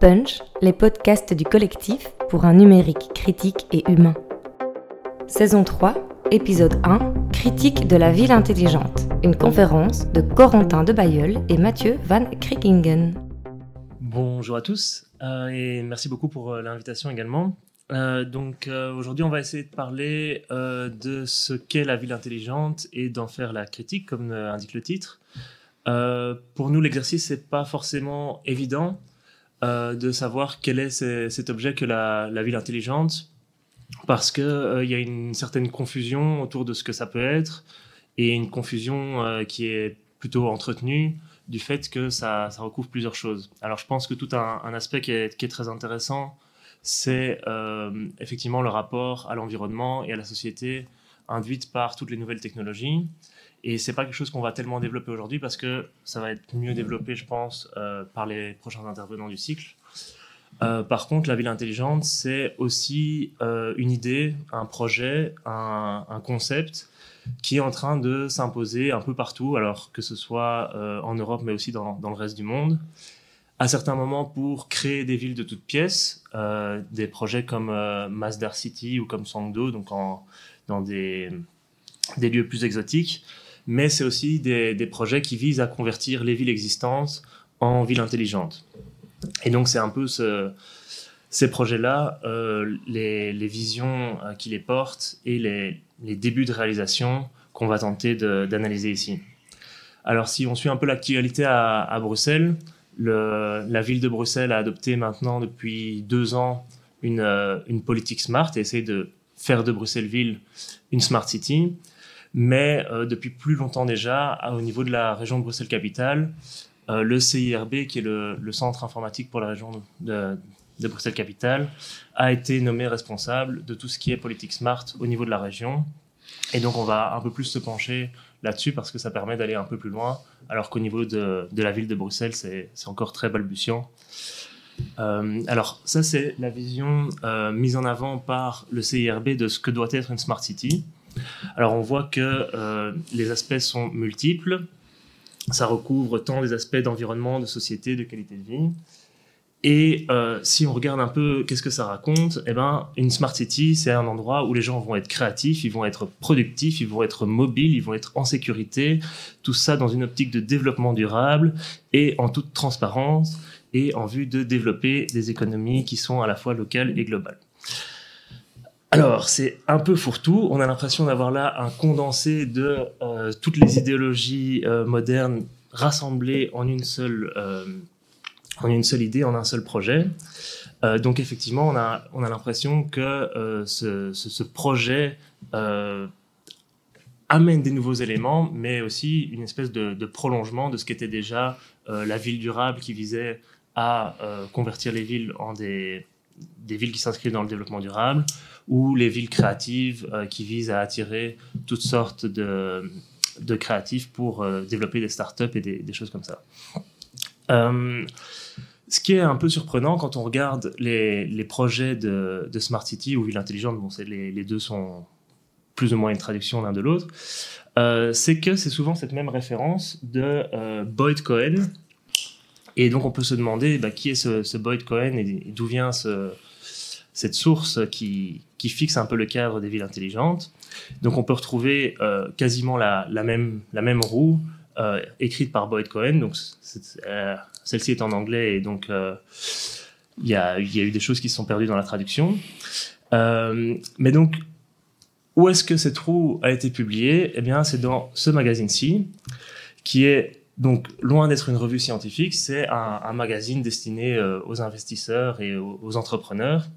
Punch, les podcasts du collectif pour un numérique critique et humain. Saison 3, épisode 1, Critique de la ville intelligente, une conférence de Corentin de Bayeul et Mathieu Van Krickingen. Bonjour à tous euh, et merci beaucoup pour euh, l'invitation également. Euh, donc aujourd'hui on va essayer de parler de ce qu'est la ville intelligente et d'en faire la critique comme indique le titre. pour nous l'exercice n'est pas forcément évident euh, de savoir quel est cet objet que la, ville intelligente, parce qu'il euh, y a une certaine confusion autour de ce que ça peut être, et une confusion euh, qui est plutôt entretenue du fait que ça, recouvre plusieurs choses. Alors je pense que tout un, aspect qui est, qui est, très intéressant, c'est effectivement le rapport à l'environnement et à la société induite par toutes les nouvelles technologies. Et c'est pas quelque chose qu'on va tellement développer aujourd'hui parce que ça va être mieux développé, je pense, euh, par les prochains intervenants du cycle. Euh, par contre, la ville intelligente, c'est aussi euh, une idée, un projet, un, concept qui est en train de s'imposer un peu partout, alors que ce soit en Europe, mais aussi dans, dans, le reste du monde. À certains moments, pour créer des villes de toutes pièces, des projets comme Masdar City ou comme Sangdo, donc en, dans des, des lieux plus exotiques, mais c'est aussi des, projets qui visent à convertir les villes existantes en villes intelligentes. Et donc c'est un peu ces projets-là, euh, les, visions euh, qui les portent et les, débuts de réalisation qu'on va tenter d'analyser ici. Alors si on suit un peu l'actualité à, Bruxelles, la ville de Bruxelles a adopté maintenant depuis deux ans une, euh, une politique smart et essaie de faire de Bruxelles-Ville une smart city mais euh, depuis plus longtemps déjà, au niveau de la région de Bruxelles-Capitale, euh, le CIRB, qui est le, centre informatique pour la région de, Bruxelles-Capitale, a été nommé responsable de tout ce qui est politique smart au niveau de la région. Et donc on va un peu plus se pencher là-dessus parce que ça permet d'aller un peu plus loin, alors qu'au niveau de, la ville de Bruxelles, c'est encore très balbutiant. Euh, alors ça, c'est la vision mise en avant par le CIRB de ce que doit être une smart city. Alors on voit que euh, les aspects sont multiples. Ça recouvre tant des aspects d'environnement, de société, de qualité de vie. Et euh, si on regarde un peu qu'est-ce que ça raconte, eh ben, une smart city, c'est un endroit où les gens vont être créatifs, ils vont être productifs, ils vont être mobiles, ils vont être en sécurité. Tout ça dans une optique de développement durable et en toute transparence et en vue de développer des économies qui sont à la fois locales et globales. Alors, c'est un peu fourre-tout. On a l'impression d'avoir là un condensé de euh, toutes les idéologies euh, modernes rassemblées en une seule, euh, en une seule idée, en un seul projet. donc, effectivement, on a, on a l'impression que ce, projet amène des nouveaux éléments, mais aussi une espèce de, de prolongement de ce qu'était déjà la ville durable qui visait à convertir les villes en des, des villes qui s'inscrivent dans le développement durable ou les villes créatives euh, qui visent à attirer toutes sortes de, créatifs pour euh, développer des startups et des, choses comme ça. Euh, ce qui est un peu surprenant quand on regarde les, projets de, Smart City ou Ville Intelligente, bon, les, les, deux sont plus ou moins une traduction l'un de l'autre, c'est que c'est souvent cette même référence de Boyd Cohen. Et donc on peut se demander bah, qui est ce, Boyd Cohen et d'où vient ce, cette source qui, qui, fixe un peu le cadre des villes intelligentes. Donc on peut retrouver euh, quasiment la, même, roue euh, écrite par Boyd Cohen. Donc euh, celle-ci est en anglais et donc il y, a, eu des choses qui se sont perdues dans la traduction. mais donc où est-ce que cette roue a été publiée? Eh bien c'est dans ce magazine-ci qui est donc, loin d'être une revue scientifique, c'est un, magazine destiné aux investisseurs et aux entrepreneurs.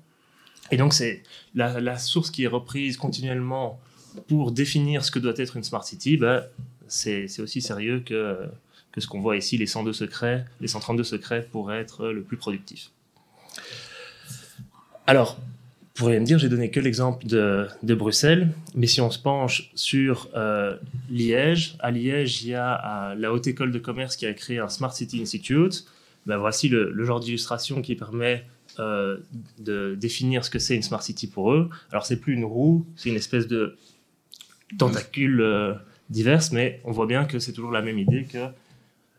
Et donc, c'est la, source qui est reprise continuellement pour définir ce que doit être une smart city, bah, c'est aussi sérieux que, que ce qu'on voit ici, les 102 secrets, les 132 secrets pour être le plus productif. Alors, vous pourriez me dire, j'ai donné que l'exemple de, de, Bruxelles, mais si on se penche sur euh, Liège, à Liège, il y a la Haute École de Commerce qui a créé un Smart City Institute. Ben, voici le, le genre d'illustration qui permet euh, de définir ce que c'est une smart city pour eux. Alors c'est plus une roue, c'est une espèce de tentacule euh, diverse, mais on voit bien que c'est toujours la même idée que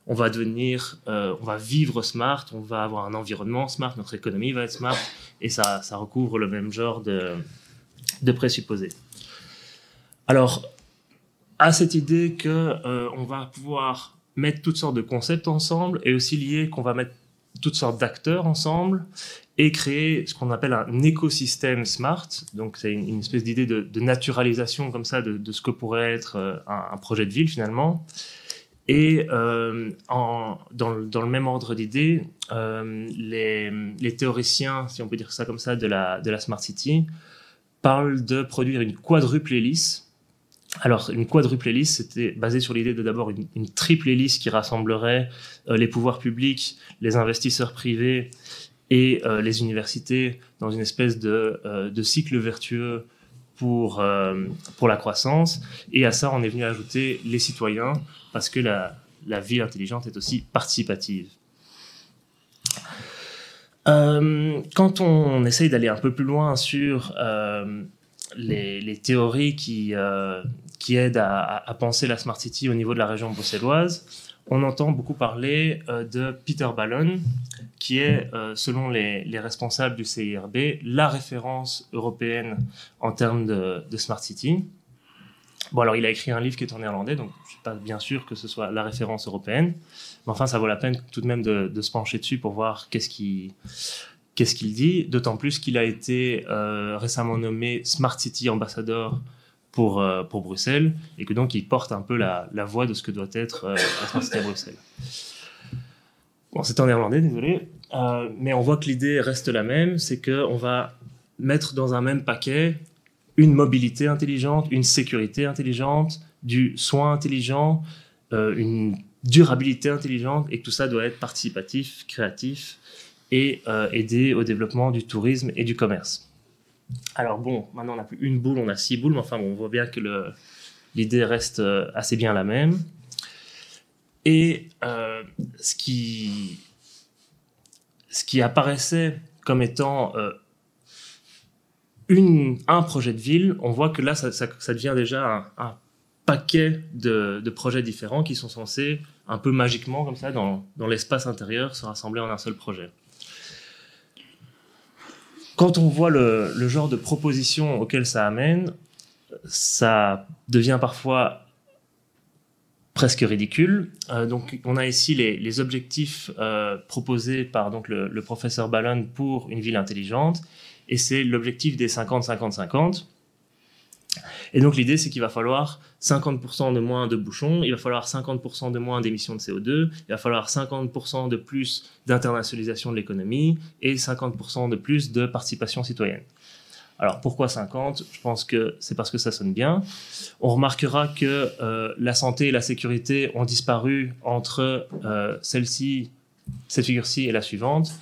on va devenir, euh, on va vivre smart, on va avoir un environnement smart, notre économie va être smart, et ça, recouvre le même genre de, de présupposés. Alors, à cette idée que euh, on va pouvoir mettre toutes sortes de concepts ensemble, et aussi lié qu'on va mettre toutes sortes d'acteurs ensemble, et créer ce qu'on appelle un écosystème smart. Donc, c'est une, espèce d'idée de, naturalisation comme ça de, ce que pourrait être euh, un, projet de ville finalement. Et euh, en, dans, dans, le, même ordre d'idées, euh, les, les, théoriciens, si on peut dire ça comme ça, de la, de la Smart City, parlent de produire une quadruple hélice. Alors, une quadruple hélice, c'était basé sur l'idée de d'abord une, triple hélice qui rassemblerait les pouvoirs publics, les investisseurs privés et euh, les universités dans une espèce de, euh, cycle vertueux pour, euh, pour la croissance. Et à ça, on est venu ajouter les citoyens, parce que la, la ville intelligente est aussi participative. Quand on essaye d'aller un peu plus loin sur les, théories qui, qui aident à, à, penser la Smart City au niveau de la région bruxelloise, on entend beaucoup parler euh, de Peter Ballon, qui est, euh, selon les, les, responsables du CIRB, la référence européenne en termes de, Smart City. Bon, alors il a écrit un livre qui est en néerlandais, donc je ne suis pas bien sûr que ce soit la référence européenne, mais enfin ça vaut la peine tout de même de, se pencher dessus pour voir qu'est-ce qu'il dit, d'autant plus qu'il a été euh, récemment nommé Smart City Ambassador pour, euh, pour Bruxelles, et que donc il porte un peu la, la voix de ce que doit être euh, la City à Bruxelles. Bon, c'est en néerlandais, désolé, euh, mais on voit que l'idée reste la même, c'est qu'on va mettre dans un même paquet une mobilité intelligente, une sécurité intelligente, du soin intelligent, euh, une durabilité intelligente, et que tout ça doit être participatif, créatif, et aider au développement du tourisme et du commerce. Alors bon, maintenant on n'a plus une boule, on a six boules, mais enfin bon, on voit bien que l'idée reste euh, assez bien la même. Et euh, ce, qui, apparaissait comme étant euh, un projet de ville, on voit que là, ça, devient déjà un, paquet de, projets différents qui sont censés, un peu magiquement comme ça, dans l'espace intérieur, se rassembler en un seul projet quand on voit le, genre de proposition auquel ça amène, ça devient parfois presque ridicule. Euh, donc, on a ici les, les objectifs euh, proposés par donc, le, le, professeur Ballon pour une ville intelligente, et c'est l'objectif des 50-50-50. Et donc l'idée, c'est qu'il va falloir 50% de moins de bouchons, il va falloir 50% de moins d'émissions de CO2, il va falloir 50% de plus d'internationalisation de l'économie et 50% de plus de participation citoyenne. Alors pourquoi 50 Je pense que c'est parce que ça sonne bien. On remarquera que euh, la santé et la sécurité ont disparu entre euh, celle-ci, cette figure-ci et la suivante.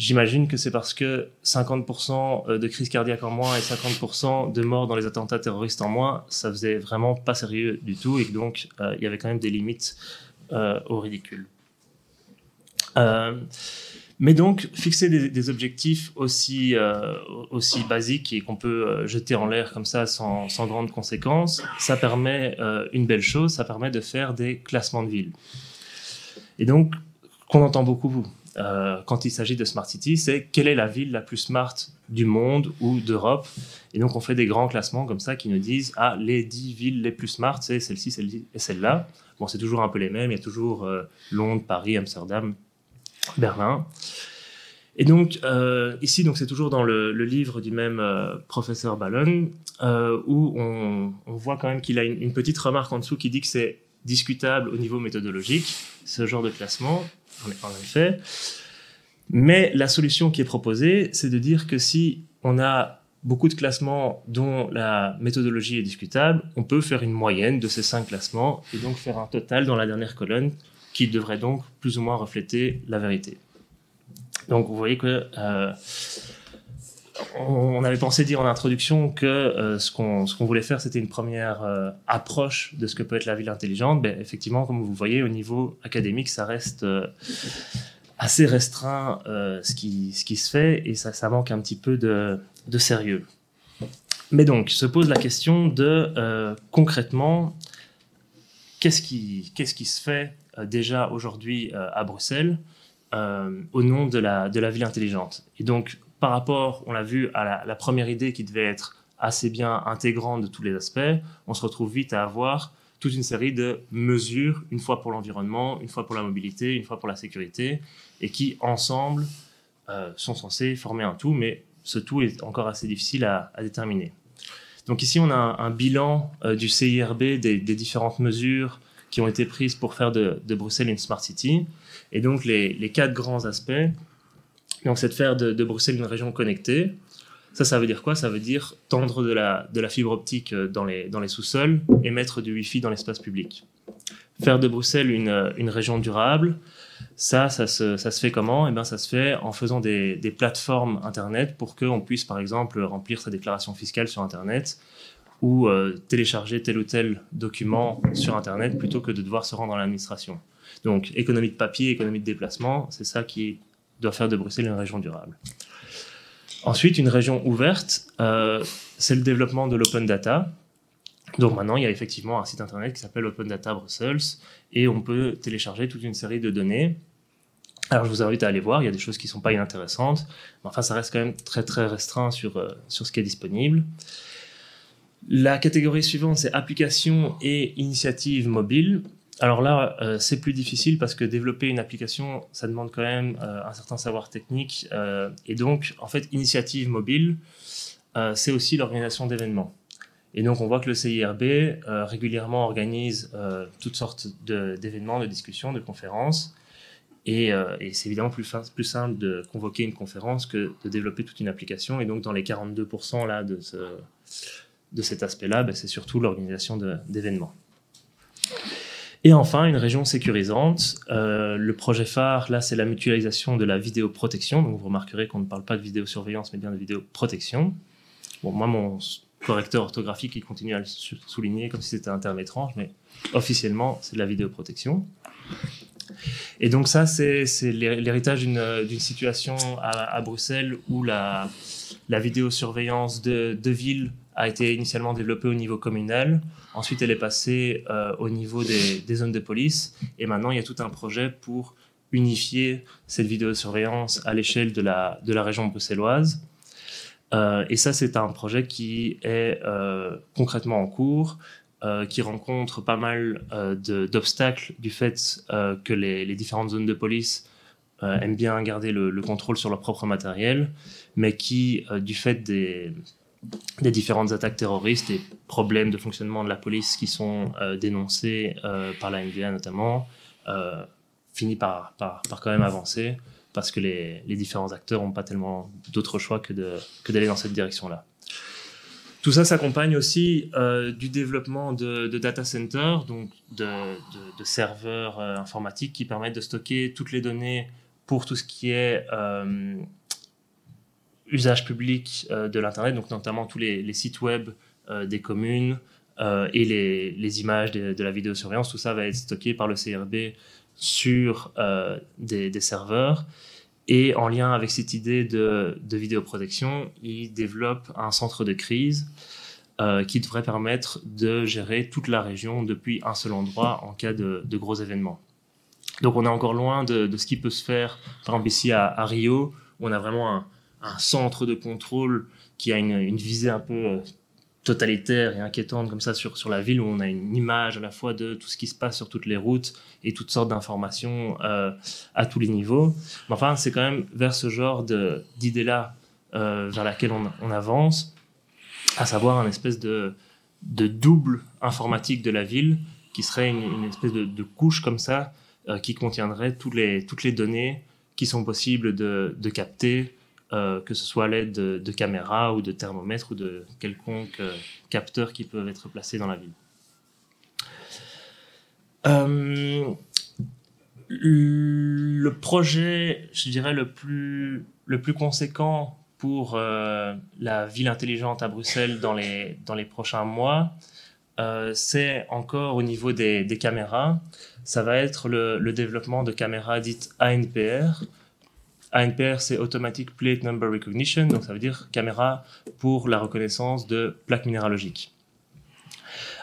J'imagine que c'est parce que 50% euh, de crise cardiaque en moins et 50% de morts dans les attentats terroristes en moins, ça faisait vraiment pas sérieux du tout et donc euh, il y avait quand même des limites euh, au ridicule. Mais donc, fixer des, objectifs aussi, aussi basiques et qu'on peut jeter en l'air comme ça sans, sans grandes conséquences, ça permet une belle chose, ça permet de faire des classements de villes. Et donc, qu'on entend beaucoup euh, quand il s'agit de Smart City, c'est quelle est la ville la plus smart du monde ou d'Europe. Et donc, on fait des grands classements comme ça qui nous disent Ah, les 10 villes les plus smart, c'est celle-ci, celle-ci et celle-là. Bon, c'est toujours un peu les mêmes. Il y a toujours euh, Londres, Paris, Amsterdam, Berlin. Et donc, euh, ici, c'est toujours dans le, livre du même professeur Ballon, où on, voit quand même qu'il a une, petite remarque en dessous qui dit que c'est discutable au niveau méthodologique, ce genre de classement, en effet. Mais la solution qui est proposée, c'est de dire que si on a beaucoup de classements dont la méthodologie est discutable, on peut faire une moyenne de ces cinq classements et donc faire un total dans la dernière colonne qui devrait donc plus ou moins refléter la vérité. Donc vous voyez que euh, on avait pensé dire en introduction que euh, ce qu'on qu voulait faire, c'était une première euh, approche de ce que peut être la ville intelligente. Ben, effectivement, comme vous voyez, au niveau académique, ça reste euh, assez restreint ce, qui, ce qui se fait et ça, ça manque un petit peu de, de sérieux. Mais donc, se pose la question de concrètement, qu'est-ce qui, qui se fait déjà aujourd'hui à Bruxelles au nom de la, de la ville intelligente. Et donc, par rapport, on l'a vu, à la, première idée qui devait être assez bien intégrante de tous les aspects, on se retrouve vite à avoir toute une série de mesures, une fois pour l'environnement, une fois pour la mobilité, une fois pour la sécurité, et qui, ensemble, sont censés former un tout, mais ce tout est encore assez difficile à, déterminer. Donc ici, on a un, bilan euh, du CIRB des, différentes mesures qui ont été prises pour faire de, Bruxelles une smart city. Et donc les, quatre grands aspects, donc c'est de faire de, Bruxelles une région connectée. Ça, ça veut dire quoi? Ça veut dire tendre de la, fibre optique euh, dans les, sous-sols et mettre du Wi-Fi dans l'espace public. Faire de Bruxelles une, une région durable, ça, ça se, fait comment? Eh bien, ça se fait en faisant des, plateformes Internet pour qu'on puisse, par exemple, remplir sa déclaration fiscale sur Internet ou euh, télécharger tel ou tel document sur Internet plutôt que de devoir se rendre à l'administration. Donc, économie de papier, économie de déplacement, c'est ça qui doit faire de Bruxelles une région durable. Ensuite, une région ouverte, euh, c'est le développement de l'open data. Donc maintenant, il y a effectivement un site internet qui s'appelle Open Data Brussels et on peut télécharger toute une série de données. Alors je vous invite à aller voir, il y a des choses qui ne sont pas inintéressantes, mais enfin ça reste quand même très très restreint sur, euh, sur ce qui est disponible. La catégorie suivante, c'est applications et initiatives mobiles. Alors là, euh, c'est plus difficile parce que développer une application, ça demande quand même euh, un certain savoir technique. et donc, en fait, initiative mobile, c'est aussi l'organisation d'événements. Et donc, on voit que le CIRB euh, régulièrement organise euh, toutes sortes d'événements, de, discussions, de conférences. Euh, et, c'est évidemment plus, simple de convoquer une conférence que de développer toute une application. Et donc, dans les 42% là, de cet aspect-là, ben, c'est surtout l'organisation d'événements. Et enfin, une région sécurisante. le projet phare, là, c'est la mutualisation de la vidéoprotection. Donc, vous remarquerez qu'on ne parle pas de vidéosurveillance, mais bien de vidéoprotection. Bon, moi, mon correcteur orthographique qui continue à le souligner comme si c'était un terme étrange, mais officiellement, c'est de la vidéoprotection. Et donc ça, c'est l'héritage d'une situation à, Bruxelles où la, la vidéosurveillance de ville a été initialement développée au niveau communal. Ensuite, elle est passée euh, au niveau des, zones de police. Et maintenant, il y a tout un projet pour unifier cette vidéosurveillance à l'échelle de la, de la région bruxelloise. Euh, et ça, c'est un projet qui est euh, concrètement en cours, qui rencontre pas mal d'obstacles du fait que les, différentes zones de police aiment bien garder le, contrôle sur leur propre matériel, mais qui, du fait des, des, différentes attaques terroristes et problèmes de fonctionnement de la police qui sont dénoncés par la NBA notamment, finit par, par, par, quand même avancer parce que les, différents acteurs n'ont pas tellement d'autre choix que d'aller dans cette direction-là. Tout ça s'accompagne aussi euh, du développement de, data centers, donc de, serveurs euh, informatiques qui permettent de stocker toutes les données pour tout ce qui est euh, usage public de l'Internet, donc notamment tous les, sites web des communes et les, images de, la vidéosurveillance. Tout ça va être stocké par le CRB sur euh, des, serveurs. Et en lien avec cette idée de, vidéoprotection, il développe un centre de crise euh, qui devrait permettre de gérer toute la région depuis un seul endroit en cas de, gros événements. Donc on est encore loin de, ce qui peut se faire, par exemple ici à, Rio, où on a vraiment un, centre de contrôle qui a une, visée un peu euh, totalitaire et inquiétante comme ça sur, sur la ville où on a une image à la fois de tout ce qui se passe sur toutes les routes et toutes sortes d'informations euh, à tous les niveaux. Mais enfin, c'est quand même vers ce genre d'idée-là euh, vers laquelle on, avance, à savoir un espèce de, de double informatique de la ville qui serait une, espèce de, couche comme ça qui contiendrait toutes les, toutes les données qui sont possibles de, de capter euh, que ce soit à l'aide de, caméras ou de thermomètres ou de quelconques euh, capteurs qui peuvent être placés dans la ville. Euh, le projet, je dirais, le plus, le plus conséquent pour la ville intelligente à Bruxelles dans les, dans les prochains mois, c'est encore au niveau des, caméras. Ça va être le développement de caméras dites ANPR, ANPR, c'est Automatic Plate Number Recognition, donc ça veut dire caméra pour la reconnaissance de plaques minéralogiques.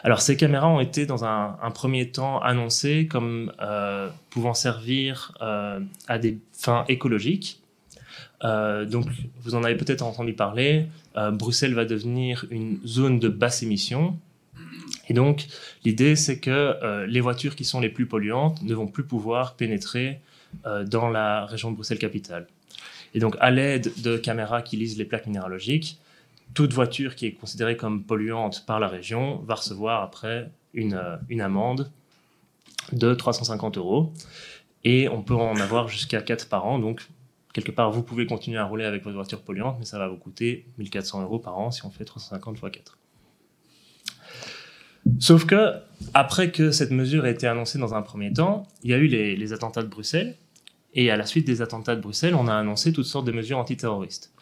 Alors ces caméras ont été dans un, premier temps annoncées comme euh, pouvant servir euh, à des fins écologiques. Euh, donc vous en avez peut-être entendu parler, Bruxelles va devenir une zone de basse émission. Et donc l'idée c'est que les voitures qui sont les plus polluantes ne vont plus pouvoir pénétrer dans la région de Bruxelles-Capitale. Et donc à l'aide de caméras qui lisent les plaques minéralogiques, toute voiture qui est considérée comme polluante par la région va recevoir après une, euh, une amende de 350 euros. Et on peut en avoir jusqu'à 4 par an. Donc, quelque part, vous pouvez continuer à rouler avec votre voiture polluante, mais ça va vous coûter 1400 euros par an si on fait 350 x 4. Sauf que, après que cette mesure ait été annoncée dans un premier temps, il y a eu les, attentats de Bruxelles. Et à la suite des attentats de Bruxelles, on a annoncé toutes sortes de mesures antiterroristes.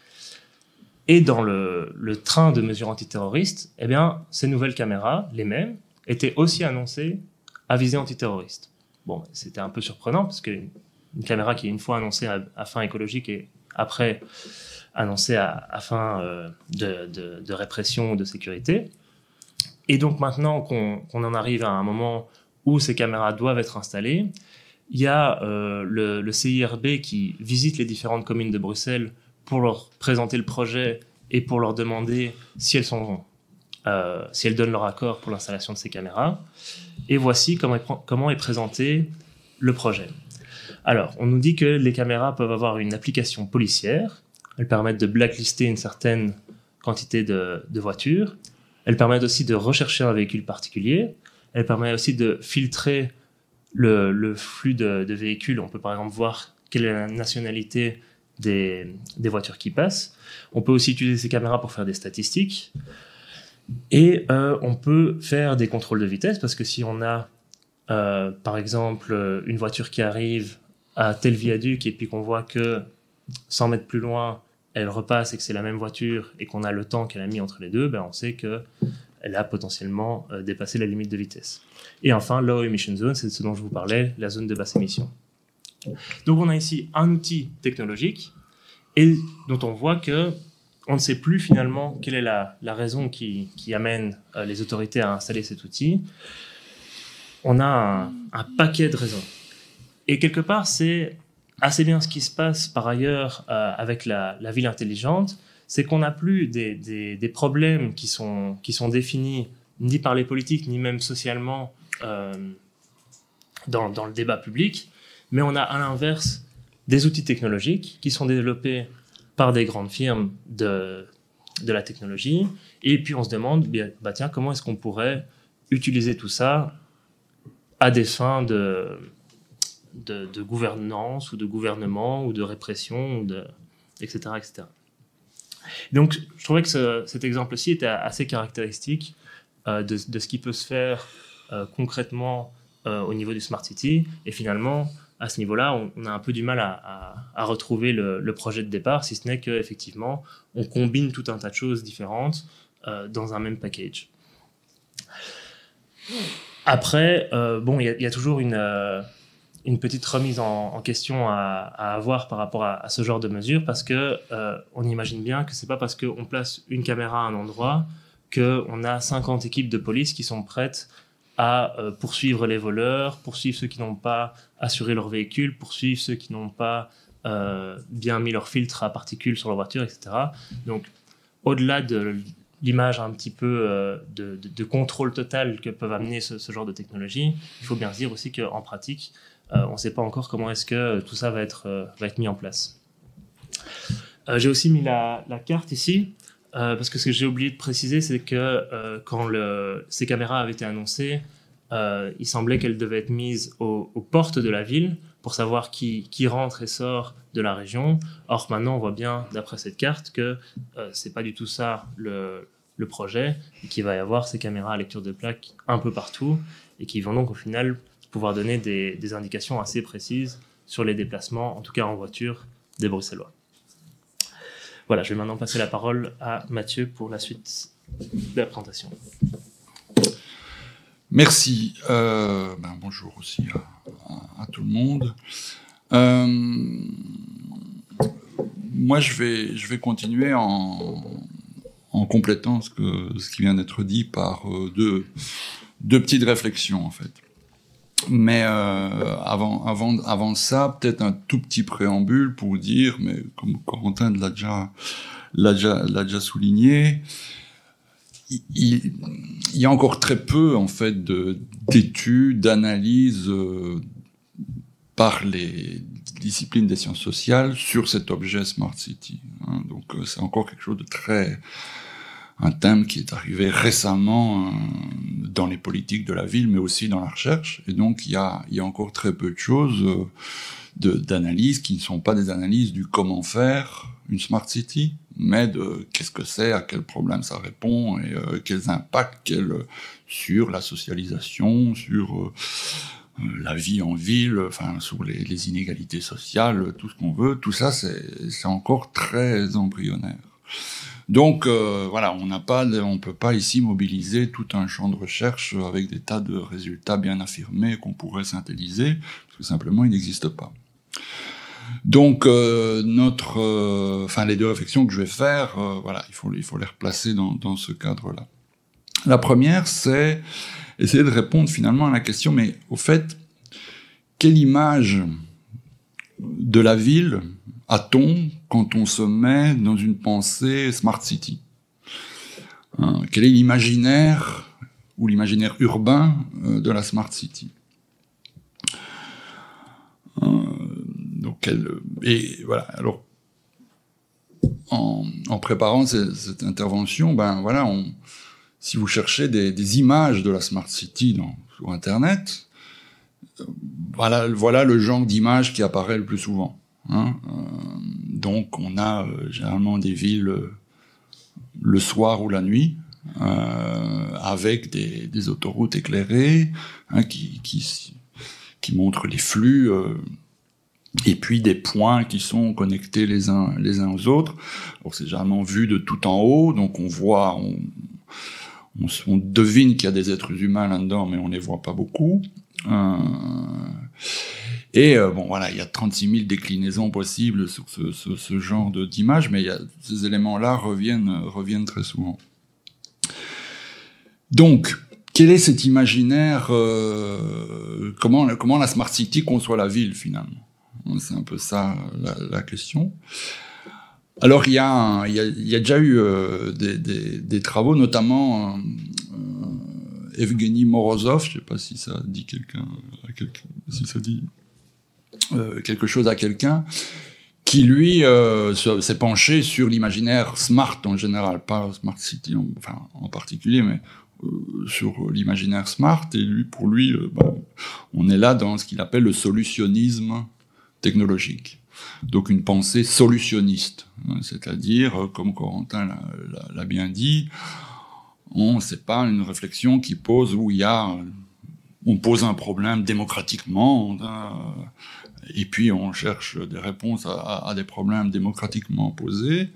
Et dans le, train de mesures antiterroristes, eh bien, ces nouvelles caméras, les mêmes, étaient aussi annoncées à visée antiterroriste. Bon, c'était un peu surprenant parce qu'une une caméra qui est une fois annoncée à, fin écologique et après annoncée à, fin euh, de, répression ou de sécurité. Et donc maintenant qu'on en arrive à un moment où ces caméras doivent être installées, il y a euh, le, CIRB qui visite les différentes communes de Bruxelles pour leur présenter le projet et pour leur demander si elles, sont, euh, si elles donnent leur accord pour l'installation de ces caméras. Et voici comment est, présenté le projet. Alors, on nous dit que les caméras peuvent avoir une application policière. Elles permettent de blacklister une certaine quantité de voitures. Elles permettent aussi de rechercher un véhicule particulier. Elles permettent aussi de filtrer le, flux de, de, véhicules. On peut par exemple voir quelle est la nationalité des, voitures qui passent. On peut aussi utiliser ces caméras pour faire des statistiques. Et euh, on peut faire des contrôles de vitesse parce que si on a, euh, par exemple, une voiture qui arrive à tel viaduc et puis qu'on voit que 100 mètres plus loin, elle repasse et que c'est la même voiture et qu'on a le temps qu'elle a mis entre les deux, ben on sait qu'elle a potentiellement euh, dépassé la limite de vitesse. Et enfin, low emission zone, c'est ce dont je vous parlais, la zone de basse émission. Donc on a ici un outil technologique et dont on voit que on ne sait plus finalement quelle est la, raison qui, amène euh, les autorités à installer cet outil. On a un, paquet de raisons. Et quelque part, c'est assez bien ce qui se passe par ailleurs euh, avec la, ville intelligente, c'est qu'on n'a plus des, problèmes qui sont, qui sont définis ni par les politiques, ni même socialement euh, dans, dans, le débat public, mais on a à l'inverse des outils technologiques qui sont développés par des grandes firmes de, de la technologie. Et puis on se demande, bah tiens, comment est-ce qu'on pourrait utiliser tout ça à des fins de, de, gouvernance ou de gouvernement ou de répression, etc., etc. Donc je trouvais que cet exemple-ci était assez caractéristique euh, de, ce qui peut se faire euh, concrètement euh, au niveau du Smart City. Et finalement, à ce niveau-là, on, a un peu du mal à, retrouver le, projet de départ, si ce n'est qu'effectivement, on combine tout un tas de choses différentes dans un même package. Après, bon, il y, a toujours une, une petite remise en, question à, avoir par rapport à, ce genre de mesures, parce que on imagine bien que c'est pas parce qu'on place une caméra à un endroit qu'on a 50 équipes de police qui sont prêtes à euh, poursuivre les voleurs, poursuivre ceux qui n'ont pas assuré leur véhicule, poursuivre ceux qui n'ont pas euh, bien mis leur filtre à particules sur leur voiture, etc. Donc, au-delà de l'image un petit peu euh, de, contrôle total que peuvent amener ce, genre de technologie, il faut bien se dire aussi qu'en pratique, on ne sait pas encore comment est-ce que tout ça va être, va être mis en place. J'ai aussi mis la, carte ici. Euh, parce que ce que j'ai oublié de préciser, c'est que euh, quand ces caméras avaient été annoncées, euh, il semblait qu'elles devaient être mises aux, portes de la ville pour savoir qui, rentre et sort de la région. Or, maintenant, on voit bien, d'après cette carte, que c'est pas du tout ça le, projet, et qu'il va y avoir ces caméras à lecture de plaques un peu partout, et qui vont donc au final pouvoir donner des indications assez précises sur les déplacements, en tout cas en voiture, des Bruxellois. Voilà, je vais maintenant passer la parole à Mathieu pour la suite de la présentation. Merci. Euh, ben, bonjour aussi à, tout le monde. Euh, moi, je vais, je vais continuer en, en complétant ce, que, ce qui vient d'être dit par deux, deux petites réflexions en fait. Mais euh, avant, avant, avant ça, peut-être un tout petit préambule pour dire, mais comme Corentin l'a déjà, l'a déjà, l'a déjà souligné, il, y a encore très peu en fait de, d'études, d'analyses euh, par les disciplines des sciences sociales sur cet objet Smart City. Hein. Donc euh, c'est encore quelque chose de très un thème qui est arrivé récemment euh, dans les politiques de la ville, mais aussi dans la recherche. Et donc, il y a, y a encore très peu de choses euh, d'analyses qui ne sont pas des analyses du comment faire une smart city, mais de qu'est-ce que c'est, à quel problème ça répond et euh, quels impacts quel, sur la socialisation, sur la vie en ville, enfin sur les, les inégalités sociales, tout ce qu'on veut. Tout ça, c'est encore très embryonnaire. Donc euh, voilà, on n'a pas, on peut pas ici mobiliser tout un champ de recherche avec des tas de résultats bien affirmés qu'on pourrait synthétiser, parce que simplement il n'existe pas. Donc euh, notre, euh, enfin les deux réflexions que je vais faire, voilà, il faut il faut les replacer dans ce cadre-là. La première, c'est essayer de répondre finalement à la question, mais au fait, quelle image de la ville a-t-on quand on se met dans une pensée Smart City hein, Quel est l'imaginaire ou l'imaginaire urbain euh, de la Smart City? Euh, donc et voilà. Alors, en, préparant cette, intervention, ben voilà, si vous cherchez des, images de la Smart City sur Internet, euh, voilà, voilà le genre d'image qui apparaît le plus souvent. Hein, euh, donc on a euh, généralement des villes euh, le soir ou la nuit, avec des, autoroutes éclairées hein, qui, montrent les flux et puis des points qui sont connectés les uns les uns aux autres. C'est généralement vu de tout en haut, donc on voit, on, devine qu'il y a des êtres humains là-dedans, mais on les voit pas beaucoup. Euh, et euh, bon, voilà, il y a 36 000 déclinaisons possibles sur ce, genre d'image, mais ces éléments-là reviennent, reviennent très souvent. Donc, quel est cet imaginaire euh, comment, la Smart City conçoit la ville, finalement? C'est un peu ça la, question. Alors, il y, a, déjà eu euh, des, travaux, notamment euh, Evgeny Morozov, je ne sais pas si ça dit quelqu'un, si ça dit euh, quelque chose à quelqu'un qui lui euh, s'est penché sur l'imaginaire smart en général, pas smart city en, particulier, mais euh, sur l'imaginaire smart. Et lui, pour lui, bah, on est là dans ce qu'il appelle le solutionnisme technologique. Donc une pensée solutionniste, hein, c'est-à-dire, comme Corentin l'a bien dit, on c'est pas une réflexion qui pose où il y a on pose un problème démocratiquement, et puis on cherche des réponses à, des problèmes démocratiquement posés,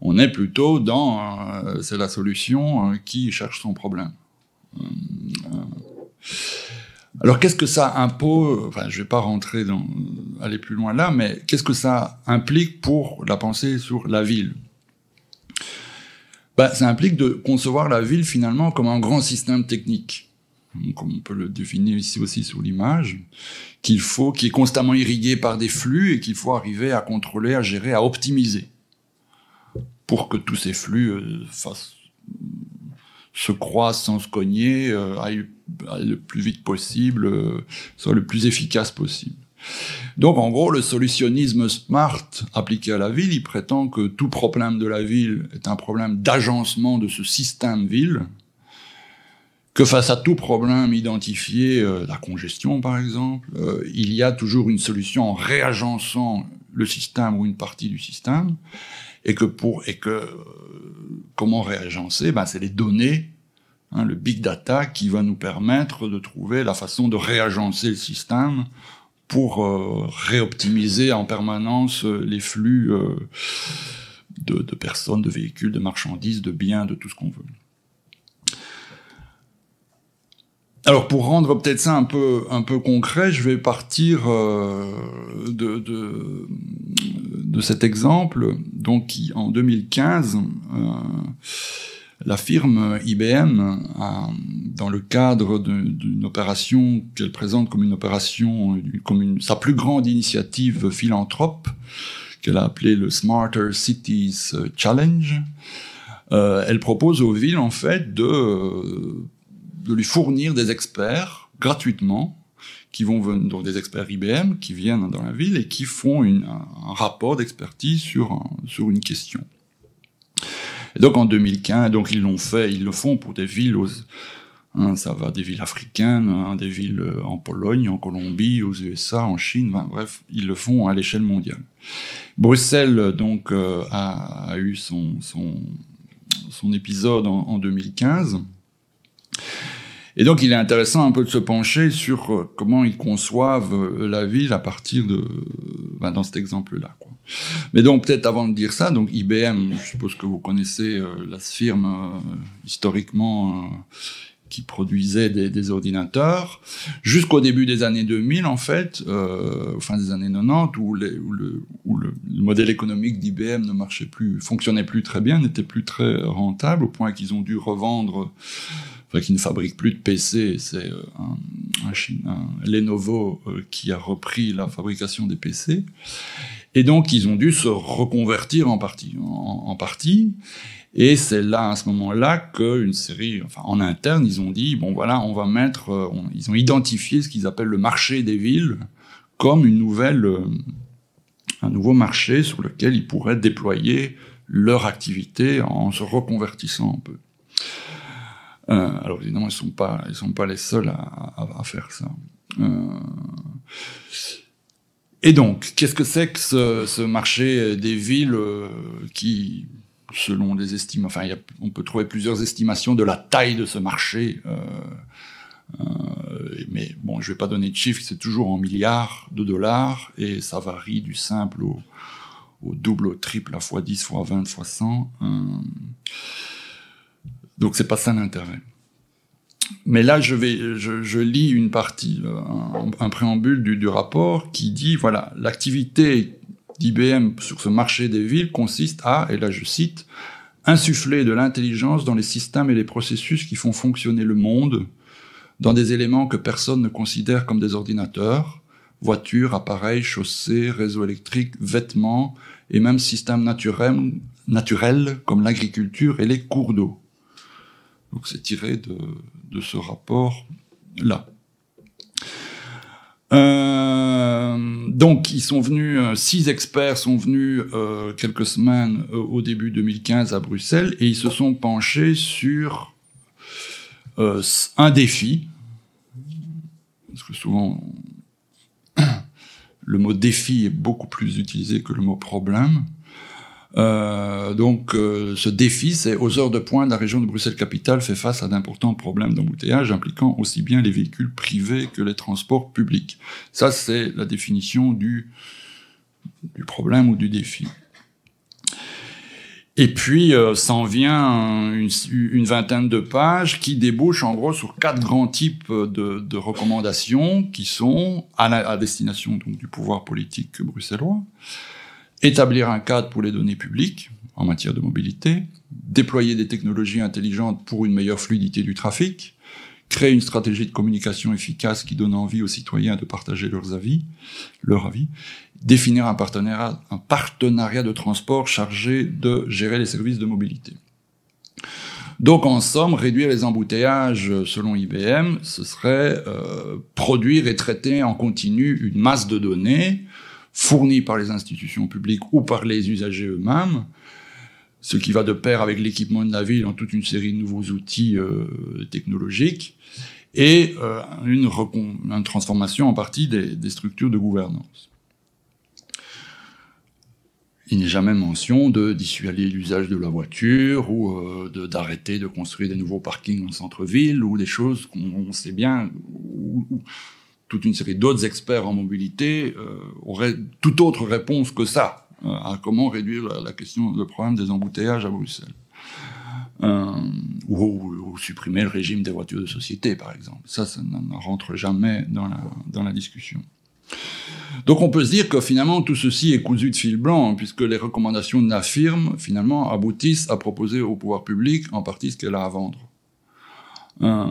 on est plutôt dans euh, c'est la solution euh, qui cherche son problème. Euh, alors qu'est-ce que ça impose Enfin, je vais pas rentrer dans aller plus loin là, mais qu'est-ce que ça implique pour la pensée sur la ville? Ben, ça implique de concevoir la ville finalement comme un grand système technique. Comme on peut le définir ici aussi sur l'image, qu'il faut, qui est constamment irrigué par des flux et qu'il faut arriver à contrôler, à gérer, à optimiser pour que tous ces flux euh, se croisent sans se cogner, euh, aillent, le plus vite possible, euh, soient le plus efficace possible. Donc en gros, le solutionnisme smart appliqué à la ville, il prétend que tout problème de la ville est un problème d'agencement de ce système ville, que face à tout problème identifié, euh, la congestion par exemple, euh, il y a toujours une solution en réagençant le système ou une partie du système, et que pour et que euh, comment réagencer, ben c'est les données, hein, le big data qui va nous permettre de trouver la façon de réagencer le système pour réoptimiser en permanence les flux de, de personnes, de véhicules, de marchandises, de biens, de tout ce qu'on veut. Alors pour rendre peut-être ça un peu un peu concret, je vais partir euh, de, de, cet exemple. Donc en 2015, la firme IBM, a, dans le cadre d'une opération qu'elle présente comme une opération, comme sa plus grande initiative philanthrope, qu'elle a appelée le Smarter Cities Challenge, euh, elle propose aux villes en fait de, de lui fournir des experts gratuitement qui vont venir, donc des experts IBM qui viennent dans la ville et qui font un, rapport d'expertise sur, sur une question. Et donc en 2015, donc ils l'ont fait, ils le font pour des villes, aux, hein, ça va des villes africaines, hein, des villes euh, en Pologne, en Colombie, aux USA, en Chine, bref, ils le font à l'échelle mondiale. Bruxelles donc euh, a, eu son, son, épisode en, 2015. Et donc, il est intéressant un peu de se pencher sur euh, comment ils conçoivent euh, la ville à partir de, ben, dans cet exemple-là. Mais donc, peut-être avant de dire ça, donc IBM, je suppose que vous connaissez euh, la firme euh, historiquement euh, qui produisait des, ordinateurs, jusqu'au début des années 2000, en fait, euh, fin des années 90, où, les, où, le, où le, le, modèle économique d'IBM ne marchait plus, fonctionnait plus très bien, n'était plus très rentable, au point qu'ils ont dû revendre enfin, qui ne fabrique plus de PC, c'est euh, un, un, un, Lenovo euh, qui a repris la fabrication des PC. Et donc, ils ont dû se reconvertir en partie. En, partie. Et c'est là, à ce moment-là, qu'une série, enfin, en interne, ils ont dit, bon voilà, on va mettre, euh, ils ont identifié ce qu'ils appellent le marché des villes comme une nouvelle, un nouveau marché sur lequel ils pourraient déployer leur activité en se reconvertissant un peu. Euh, alors évidemment, ils sont pas, sont pas les seuls à, faire ça. Euh, et donc, qu'est-ce que c'est que ce, marché des villes euh, qui, selon des estimations, enfin, on peut trouver plusieurs estimations de la taille de ce marché. Mais bon, je vais pas donner de chiffres, c'est toujours en milliards de dollars et ça varie du simple au, au double, au triple, à fois 10, fois 20, fois 100. Donc c'est pas ça l'intérêt. Mais là, je, vais, lis une partie, un, un préambule du, du, rapport qui dit, voilà, l'activité d'IBM sur ce marché des villes consiste à, et là je cite, insuffler de l'intelligence dans les systèmes et les processus qui font fonctionner le monde, dans des éléments que personne ne considère comme des ordinateurs, voitures, appareils, chaussées, réseaux électriques, vêtements, et même systèmes naturels, naturels comme l'agriculture et les cours d'eau. Donc c'est tiré de, ce rapport-là. Euh, donc ils sont venus, euh, six experts sont venus euh, quelques semaines au début 2015 à Bruxelles et ils se sont penchés sur un défi, parce que souvent le mot défi est beaucoup plus utilisé que le mot problème. Euh, donc, euh, ce défi, c'est aux heures de pointe, la région de Bruxelles-Capitale fait face à d'importants problèmes d'embouteillage impliquant aussi bien les véhicules privés que les transports publics. Ça, c'est la définition du, problème ou du défi. Et puis, euh, s'en vient une, vingtaine de pages qui débouchent en gros sur quatre grands types de, recommandations qui sont à, à destination donc, du pouvoir politique bruxellois établir un cadre pour les données publiques en matière de mobilité, déployer des technologies intelligentes pour une meilleure fluidité du trafic, créer une stratégie de communication efficace qui donne envie aux citoyens de partager leurs avis, leur avis, définir un partenariat, de transport chargé de gérer les services de mobilité. Donc en somme, réduire les embouteillages selon IBM, ce serait euh, produire et traiter en continu une masse de données fournis par les institutions publiques ou par les usagers eux-mêmes, ce qui va de pair avec l'équipement de la ville en toute une série de nouveaux outils euh, technologiques, et euh, une, transformation en partie des, structures de gouvernance. Il n'est jamais mention de dissuader l'usage de la voiture ou euh, d'arrêter de, construire des nouveaux parkings en centre-ville ou des choses qu'on sait bien, toute une série d'autres experts en mobilité euh, auraient toute autre réponse que ça euh, à comment réduire la, question, le problème des embouteillages à Bruxelles. Euh, ou, supprimer le régime des voitures de société, par exemple. Ça, ça ne rentre jamais dans la, dans la discussion. Donc on peut se dire que finalement tout ceci est cousu de fil blanc, puisque les recommandations de la firme finalement aboutissent à proposer au pouvoir public en partie ce qu'elle a à vendre. Euh,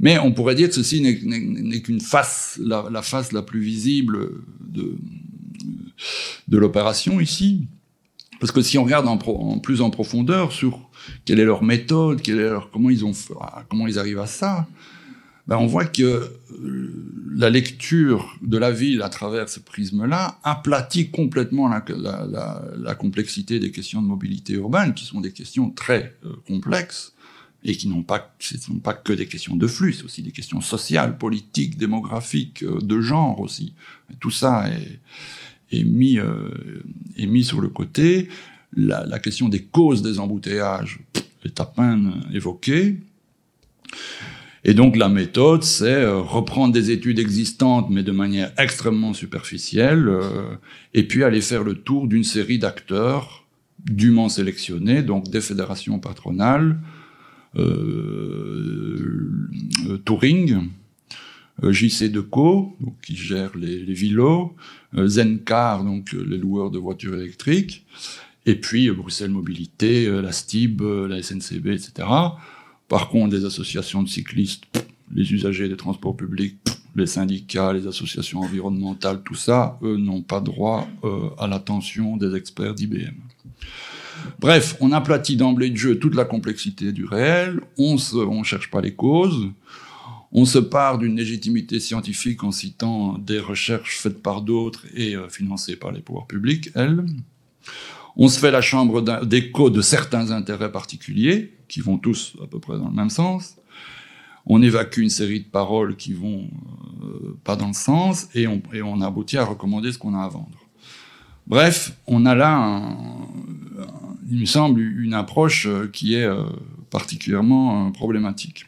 mais on pourrait dire que ceci n'est qu'une face, la, face la plus visible de, de l'opération ici. Parce que si on regarde en, plus en profondeur sur quelle est leur méthode, comment, ils ont, comment ils arrivent à ça, ben on voit que euh, la lecture de la ville à travers ce prisme-là aplatit complètement la, la, la, complexité des questions de mobilité urbaine, qui sont des questions très euh, complexes et qui n'ont pas, ce sont pas que des questions de flux, c'est aussi des questions sociales, politiques, démographiques, euh, de genre aussi. tout ça est, mis, est mis sur le côté. La, question des causes des embouteillages est à peine évoquée. Et donc la méthode, c'est euh, reprendre des études existantes, mais de manière extrêmement superficielle, euh, et puis aller faire le tour d'une série d'acteurs dûment sélectionnés, donc des fédérations patronales, euh, euh Touring, JC Deco, qui gère les, les villos, Zencar, donc les loueurs de voitures électriques, et puis Bruxelles Mobilité, la STIB, la SNCB, etc. Par contre, des associations de cyclistes, les usagers des transports publics, les syndicats, les associations environnementales, tout ça, eux n'ont pas droit euh, à l'attention des experts d'IBM. Bref, on aplatit d'emblée de jeu toute la complexité du réel, on ne cherche pas les causes, on se part d'une légitimité scientifique en citant des recherches faites par d'autres et euh, financées par les pouvoirs publics, elles. On se fait la chambre d'écho de certains intérêts particuliers, qui vont tous à peu près dans le même sens. On évacue une série de paroles qui vont euh, pas dans le sens, et on, et on aboutit à recommander ce qu'on a à vendre. Bref, on a là, il me semble, une approche euh, qui est euh, particulièrement problématique.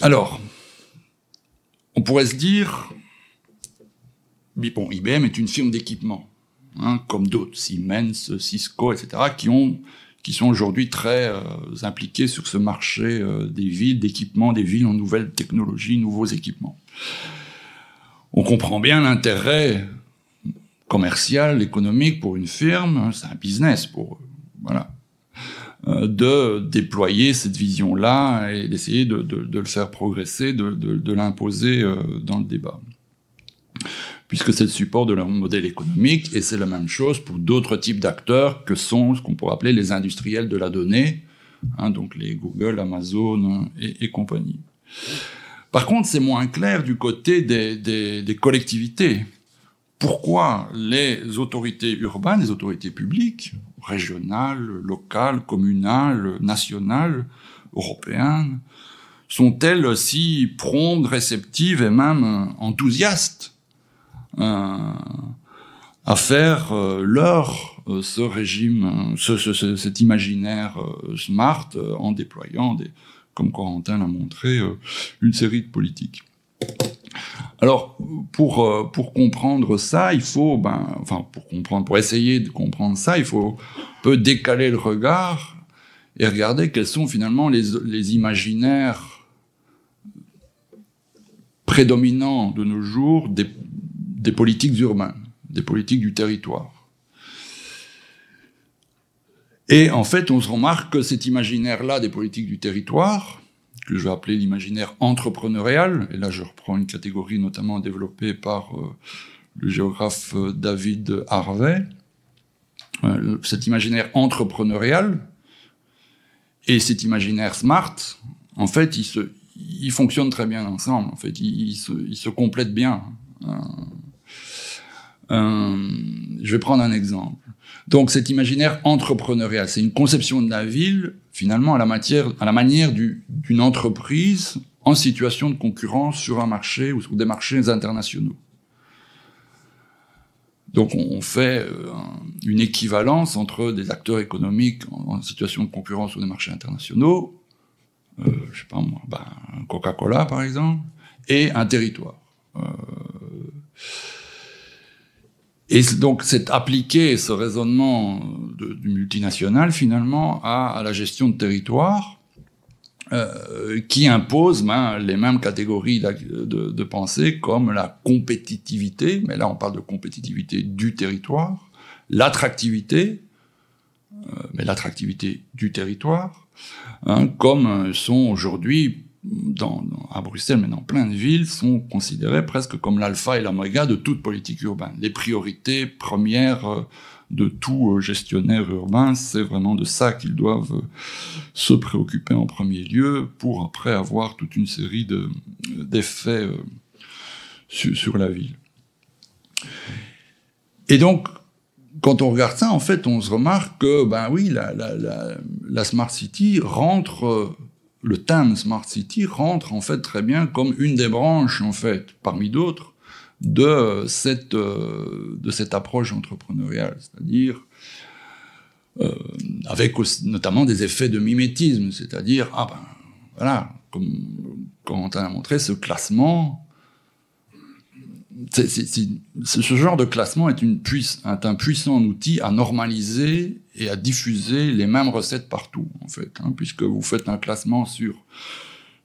Alors, on pourrait se dire, IBM est une firme d'équipement, hein, comme d'autres, Siemens, Cisco, etc., qui, ont, qui sont aujourd'hui très euh, impliqués sur ce marché euh, des villes, d'équipements, des villes en nouvelles technologies, nouveaux équipements. On comprend bien l'intérêt commercial, économique pour une firme, hein, c'est un business pour eux, voilà, euh, de déployer cette vision-là et d'essayer de, le faire progresser, de l'imposer dans le débat puisque c'est le support de leur modèle économique, et c'est la même chose pour d'autres types d'acteurs que sont ce qu'on pourrait appeler les industriels de la donnée, hein, donc les Google, Amazon et, compagnie. Par contre, c'est moins clair du côté des, collectivités. Pourquoi les autorités urbaines, les autorités publiques, régionales, locales, communales, nationales, européennes, sont-elles si promptes, réceptives et même enthousiastes à faire euh, leur euh, ce régime, ce, ce, cet imaginaire smart en déployant, comme Corentin l'a montré, une série de politiques. Alors, pour, pour comprendre ça, il faut, ben, enfin, pour comprendre, pour essayer de comprendre ça, il faut peu décaler le regard et regarder quels sont finalement les, les imaginaires prédominants de nos jours des, des politiques urbaines, des politiques du territoire. Et en fait, on se remarque que cet imaginaire-là des politiques du territoire, que je vais appeler l'imaginaire entrepreneurial, et là je reprends une catégorie notamment développée par euh, le géographe euh, David Harvey, euh, cet imaginaire entrepreneurial et cet imaginaire smart, en fait, ils, fonctionnent très bien ensemble, en fait, ils, se, ils se, complètent bien. Euh, je vais prendre un exemple. Donc cet imaginaire entrepreneurial, c'est une conception de la ville finalement à la, matière, à la manière d'une entreprise en situation de concurrence sur un marché ou sur des marchés internationaux. Donc on, fait euh, une équivalence entre des acteurs économiques en, situation de concurrence sur des marchés internationaux, euh, je sais pas moi, ben, Coca-Cola par exemple, et un territoire. Euh, et donc, c'est appliquer ce raisonnement du multinational, finalement, à, la gestion de territoire. euh, qui impose ben, les mêmes catégories de, de, pensée comme la compétitivité, mais là on parle de compétitivité du territoire, l'attractivité, euh, mais l'attractivité du territoire, hein, comme sont aujourd'hui à Bruxelles, mais dans plein de villes, sont considérés presque comme l'alpha et l'oméga de toute politique urbaine. Les priorités premières euh, de tout euh, gestionnaire urbain, c'est vraiment de ça qu'ils doivent euh, se préoccuper en premier lieu pour après avoir toute une série d'effets euh, sur, la ville. Et donc, quand on regarde ça, en fait, on se remarque que, ben oui, la Smart City rentre, le thème Smart City rentre en fait très bien comme une des branches, en fait, parmi d'autres, de cette, euh, approche entrepreneuriale, c'est-à-dire euh, avec notamment des effets de mimétisme, c'est-à-dire, ah ben voilà, comme Quentin a montré, ce classement, ce genre de classement est, un puissant outil à normaliser et à diffuser les mêmes recettes partout, en fait, hein, puisque vous faites un classement sur,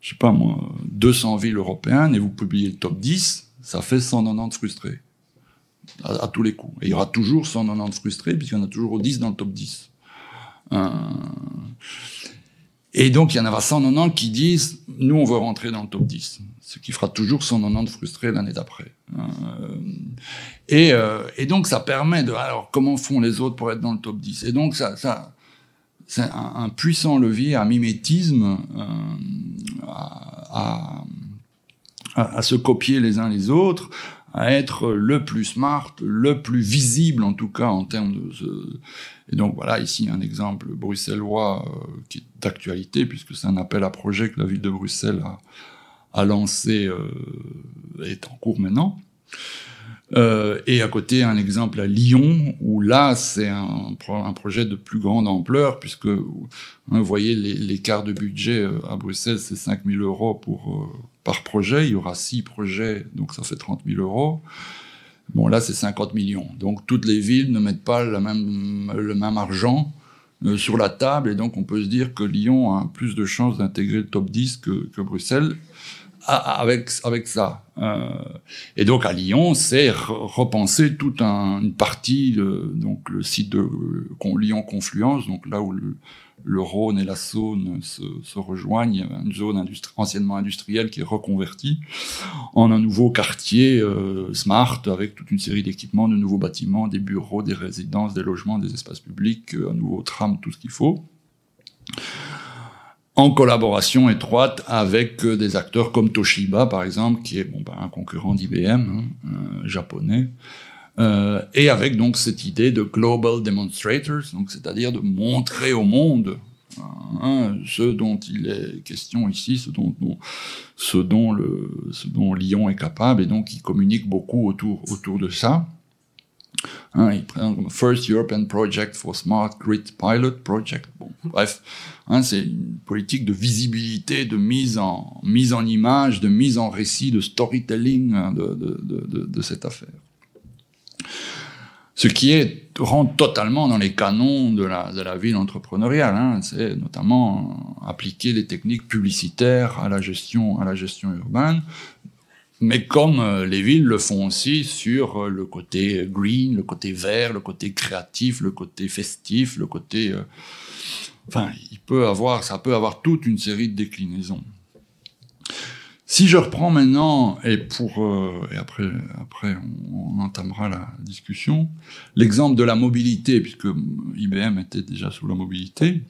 je sais pas moi, 200 villes européennes et vous publiez le top 10, ça fait 190 frustrés. À, tous les coups. Et il y aura toujours 190 frustrés, puisqu'il y en a toujours 10 dans le top 10. Euh, et donc, il y en aura 190 qui disent, nous, on veut rentrer dans le top 10. Ce qui fera toujours 190 frustrés l'année d'après. Euh, et, euh, et, donc, ça permet de, alors, comment font les autres pour être dans le top 10? Et donc, ça, c'est un, puissant levier à mimétisme, à, à, se copier les uns les autres, à être le plus smart, le plus visible en tout cas en termes de... Et donc voilà ici un exemple bruxellois euh, qui est d'actualité puisque c'est un appel à projet que la ville de Bruxelles a, lancé euh, est en cours maintenant. Euh, et à côté, un exemple à Lyon, où là, c'est un, projet de plus grande ampleur, puisque hein, vous voyez l'écart de budget euh, à Bruxelles, c'est 5 000 euros pour, par projet. Il y aura 6 projets, donc ça fait 30 000 euros. Bon, là, c'est 50 millions. Donc toutes les villes ne mettent pas la même, le même argent sur la table, et donc on peut se dire que Lyon a plus de chances d'intégrer le top 10 que, que Bruxelles avec, avec ça. Euh, et donc à Lyon, c'est repenser toute une partie, de, donc le site de Lyon Confluence, donc là où le, le Rhône et la Saône se, rejoignent, une zone anciennement industrielle qui est reconvertie en un nouveau quartier euh, smart avec toute une série d'équipements, de nouveaux bâtiments, des bureaux, des résidences, des logements, des espaces publics, un nouveau tram, tout ce qu'il faut en collaboration étroite avec euh, des acteurs comme Toshiba, par exemple, qui est bon, ben, un concurrent d'IBM, hein, euh, japonais, euh, et avec donc cette idée de global demonstrators, donc c'est-à-dire de montrer au monde hein, ce dont il est question ici, ce dont, Lyon est capable, et donc il communique beaucoup autour, de ça. Hein, il présente comme First European Project for Smart Grid Pilot Project. Bref, hein, c'est une politique de visibilité, de mise en, image, de mise en récit, de storytelling de, cette affaire. Ce qui est, rentre totalement dans les canons de la, ville entrepreneuriale. Hein, c'est notamment appliquer les techniques publicitaires à la gestion, à la gestion urbaine, mais comme euh, les villes le font aussi sur euh, le côté green, le côté vert, le côté créatif, le côté festif, le côté... Euh, enfin, il peut avoir, ça peut avoir toute une série de déclinaisons. Si je reprends maintenant, et et après, on, entamera la discussion, l'exemple de la mobilité, puisque IBM était déjà sous la mobilité,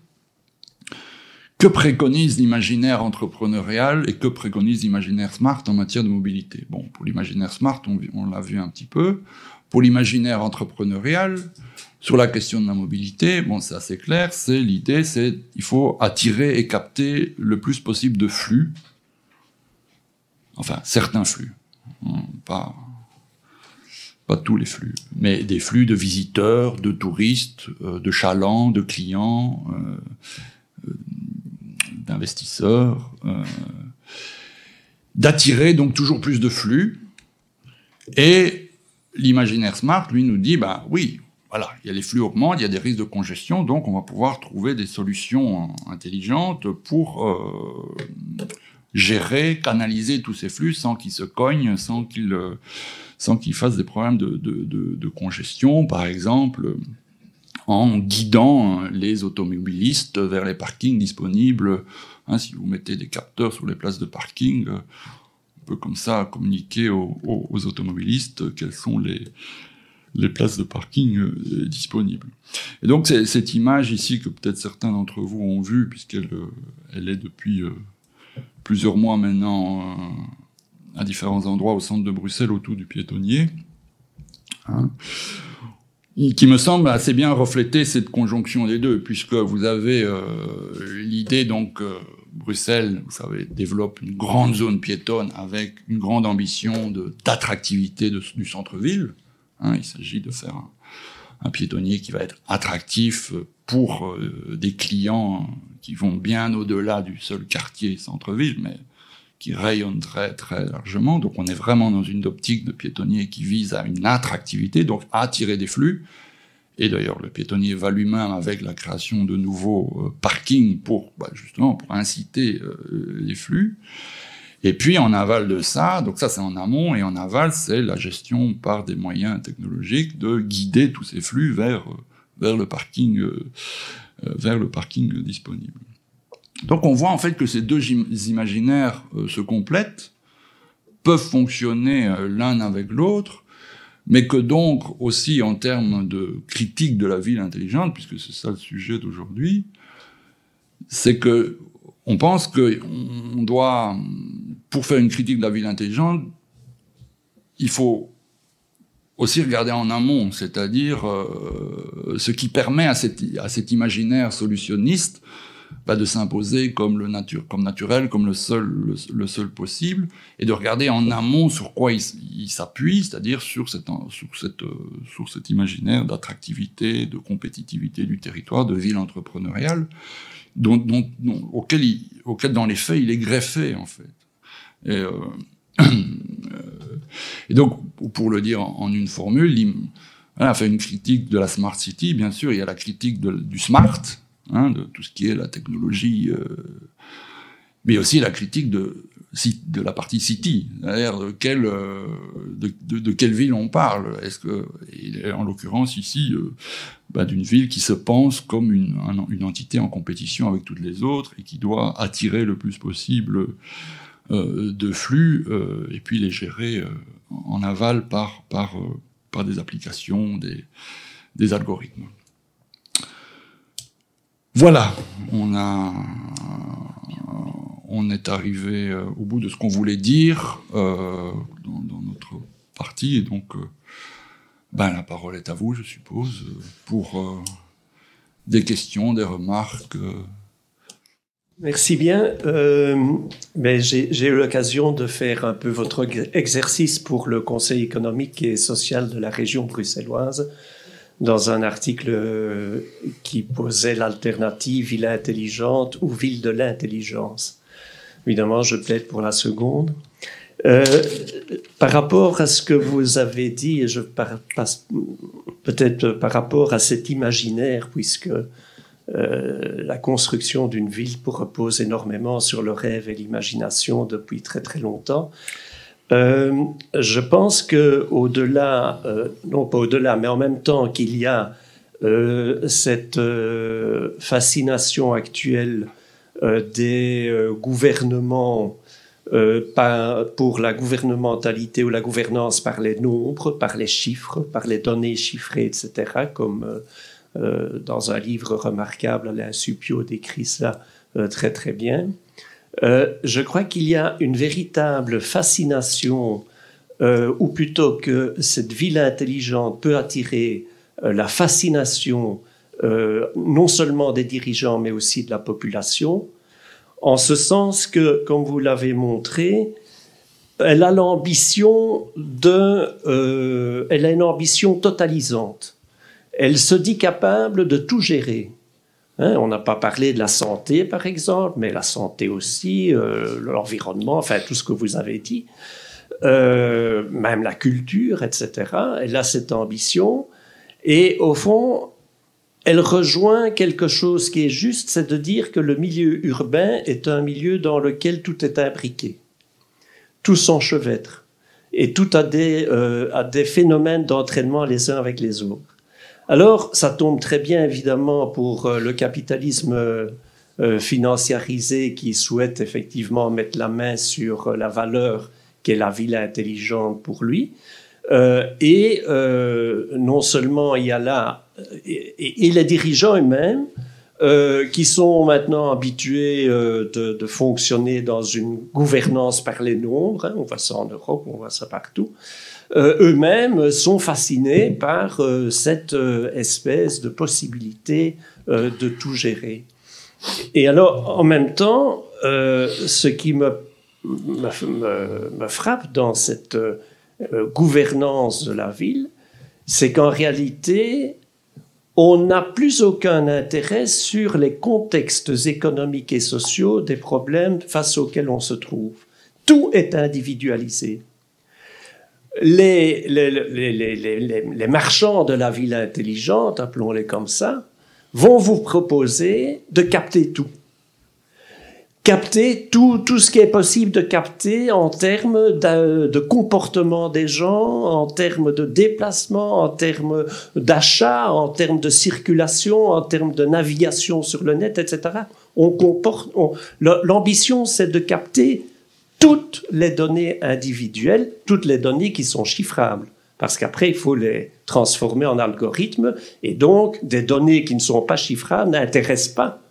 que préconise l'imaginaire entrepreneurial et que préconise l'imaginaire smart en matière de mobilité? Bon, pour l'imaginaire smart, on, l'a vu un petit peu. Pour l'imaginaire entrepreneurial, sur la question de la mobilité, bon, c'est assez clair, c'est l'idée, c'est il faut attirer et capter le plus possible de flux, enfin certains flux, hein, pas tous les flux, mais des flux de visiteurs, de touristes, euh, de chalands, de clients, euh, euh, d'investisseurs, d'attirer donc toujours plus de flux. Et l'imaginaire smart, lui, nous dit, bah oui, voilà, il y a les flux augmentent, il y a des risques de congestion, donc on va pouvoir trouver des solutions intelligentes pour gérer, canaliser tous ces flux sans qu'ils se cognent, sans qu'ils euh, sans qu'ils fassent des problèmes de, de, congestion, par exemple en guidant les automobilistes vers les parkings disponibles. Hein, si vous mettez des capteurs sur les places de parking, euh, on peut comme ça communiquer aux, automobilistes quelles sont les, les places de parking euh, disponibles. Et donc cette image ici que peut-être certains d'entre vous ont vue, puisqu'elle elle est depuis plusieurs mois maintenant à différents endroits au centre de Bruxelles autour du piétonnier, hein, qui me semble assez bien refléter cette conjonction des deux, puisque vous avez l'idée donc Bruxelles, vous savez, développe une grande zone piétonne avec une grande ambition d'attractivité du centre-ville. Hein, il s'agit de faire un, piétonnier qui va être attractif pour euh, des clients qui vont bien au-delà du seul quartier centre-ville, mais qui rayonnent très très largement. Donc on est vraiment dans une optique de piétonnier qui vise à une attractivité, donc à attirer des flux. Et d'ailleurs, le piétonnier va lui-même avec la création de nouveaux euh, parkings pour bah, justement pour inciter euh, les flux. Et puis en aval de ça, donc ça c'est en amont, et en aval c'est la gestion par des moyens technologiques de guider tous ces flux vers, vers, le, parking, euh, euh, vers le parking disponible. Donc on voit en fait que ces deux imaginaires euh, se complètent, peuvent fonctionner l'un avec l'autre, mais que donc aussi en termes de critique de la ville intelligente, puisque c'est ça le sujet d'aujourd'hui, c'est que on pense qu'on doit pour faire une critique de la ville intelligente, il faut aussi regarder en amont, c'est-à-dire euh, ce qui permet à, cet imaginaire solutionniste bah, de s'imposer comme, le naturel, comme le seul, le, seul possible, et de regarder en amont sur quoi il, s'appuie, c'est-à-dire sur, cette, sur, cet imaginaire d'attractivité, de compétitivité du territoire, de ville entrepreneuriale, dont, auquel, dans les faits il est greffé en fait. Euh, et, donc, pour le dire en, une formule, il a fait une critique de la smart city. Bien sûr, il y a la critique du smart, hein, de tout ce qui est la technologie, euh, mais aussi la critique de, la partie city, c'est-à-dire de quelle, euh, de, quelle ville on parle. Est-ce que, en l'occurrence ici, euh, bah, d'une ville qui se pense comme une, entité en compétition avec toutes les autres et qui doit attirer le plus possible de flux euh, et puis les gérer euh, en aval par, des applications, des, algorithmes. Voilà, on, est arrivé au bout de ce qu'on voulait dire dans, dans, notre partie, et donc ben, la parole est à vous, je suppose, pour des questions, des remarques. Merci bien. Euh, J'ai eu l'occasion de faire un peu votre exercice pour le Conseil économique et social de la région bruxelloise dans un article qui posait l'alternative ville intelligente ou ville de l'intelligence. Évidemment, je plaide pour la seconde. Euh, par rapport à ce que vous avez dit, je peut-être par rapport à cet imaginaire, puisque euh, la construction d'une ville repose énormément sur le rêve et l'imagination depuis très très longtemps. Euh, je pense que au-delà, euh, non pas au-delà, mais en même temps qu'il y a cette fascination actuelle des gouvernements pour la gouvernementalité ou la gouvernance par les nombres, par les chiffres, par les données chiffrées, etc., comme dans un livre remarquable, Alain Supio décrit ça euh, très très bien. Euh, je crois qu'il y a une véritable fascination, ou plutôt que cette ville intelligente peut attirer la fascination non seulement des dirigeants, mais aussi de la population, en ce sens que, comme vous l'avez montré, elle a l'ambition de, elle a une ambition totalisante elle se dit capable de tout gérer. Hein, on n'a pas parlé de la santé, par exemple, mais la santé aussi, euh, l'environnement, enfin tout ce que vous avez dit, euh, même la culture, etc. Elle a cette ambition Et au fond, elle rejoint quelque chose qui est juste, c'est de dire que le milieu urbain est un milieu dans lequel tout est imbriqué, tout s'enchevêtre, et tout euh, a des phénomènes d'entraînement les uns avec les autres. Alors, ça tombe très bien, évidemment, pour euh, le capitalisme euh, financiarisé qui souhaite effectivement mettre la main sur la valeur qu'est la ville intelligente pour lui. et non seulement il y a là, et les dirigeants eux-mêmes, euh, qui sont maintenant habitués euh, de, fonctionner dans une gouvernance par les nombres, hein, on voit ça en Europe, on voit ça partout, euh, eux-mêmes sont fascinés par euh, cette euh, espèce de possibilité de tout gérer. Et alors, en même temps, ce qui me, frappe dans cette gouvernance de la ville, c'est qu'en réalité, on n'a plus aucun intérêt sur les contextes économiques et sociaux des problèmes face auxquels on se trouve. Tout est individualisé. Les, les, marchands de la ville intelligente, appelons-les comme ça, vont vous proposer de capter tout capter tout, tout ce qui est possible de capter en termes de, comportement des gens, en termes de déplacement, en termes d'achat, en termes de circulation, en termes de navigation sur le net, etc. On comporte, l'ambition, c'est de capter toutes les données individuelles, toutes les données qui sont chiffrables. Parce qu'après, il faut les transformer en algorithmes, et donc des données qui ne sont pas chiffrables n'intéressent pas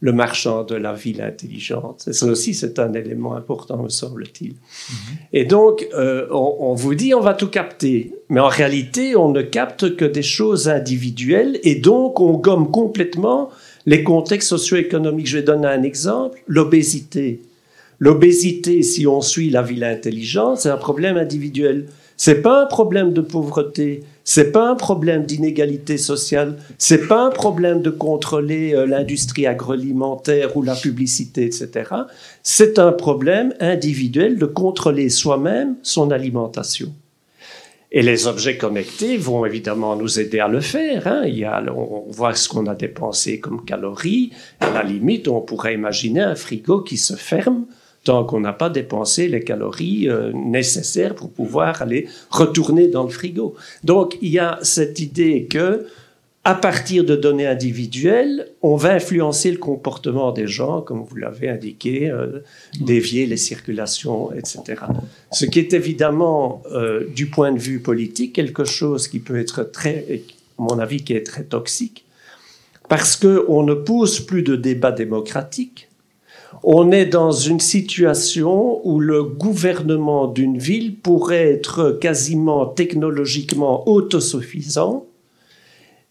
le marchand de la ville intelligente. ça aussi, c'est un élément important, me semble-t-il. Et donc, euh, on, vous dit, on va tout capter. Mais en réalité, on ne capte que des choses individuelles et donc on gomme complètement les contextes socio-économiques. Je vais donner un exemple. L'obésité. L'obésité, si on suit la ville intelligente, c'est un problème individuel. C'est pas un problème de pauvreté, c'est pas un problème d'inégalité sociale, c'est pas un problème de contrôler euh, l'industrie agroalimentaire ou la publicité, etc. C'est un problème individuel de contrôler soi-même son alimentation. Et les objets connectés vont évidemment nous aider à le faire. Hein. On voit ce qu'on a dépensé comme calories. À la limite, on pourrait imaginer un frigo qui se ferme tant qu'on n'a pas dépensé les calories euh, nécessaires pour pouvoir aller retourner dans le frigo. Donc il y a cette idée que à partir de données individuelles, on va influencer le comportement des gens, comme vous l'avez indiqué, euh, dévier les circulations, etc. Ce qui est évidemment, euh, du point de vue politique, quelque chose qui peut être très, à mon avis, qui est très toxique, parce qu'on ne pose plus de débat démocratique, on est dans une situation où le gouvernement d'une ville pourrait être quasiment technologiquement autosuffisant,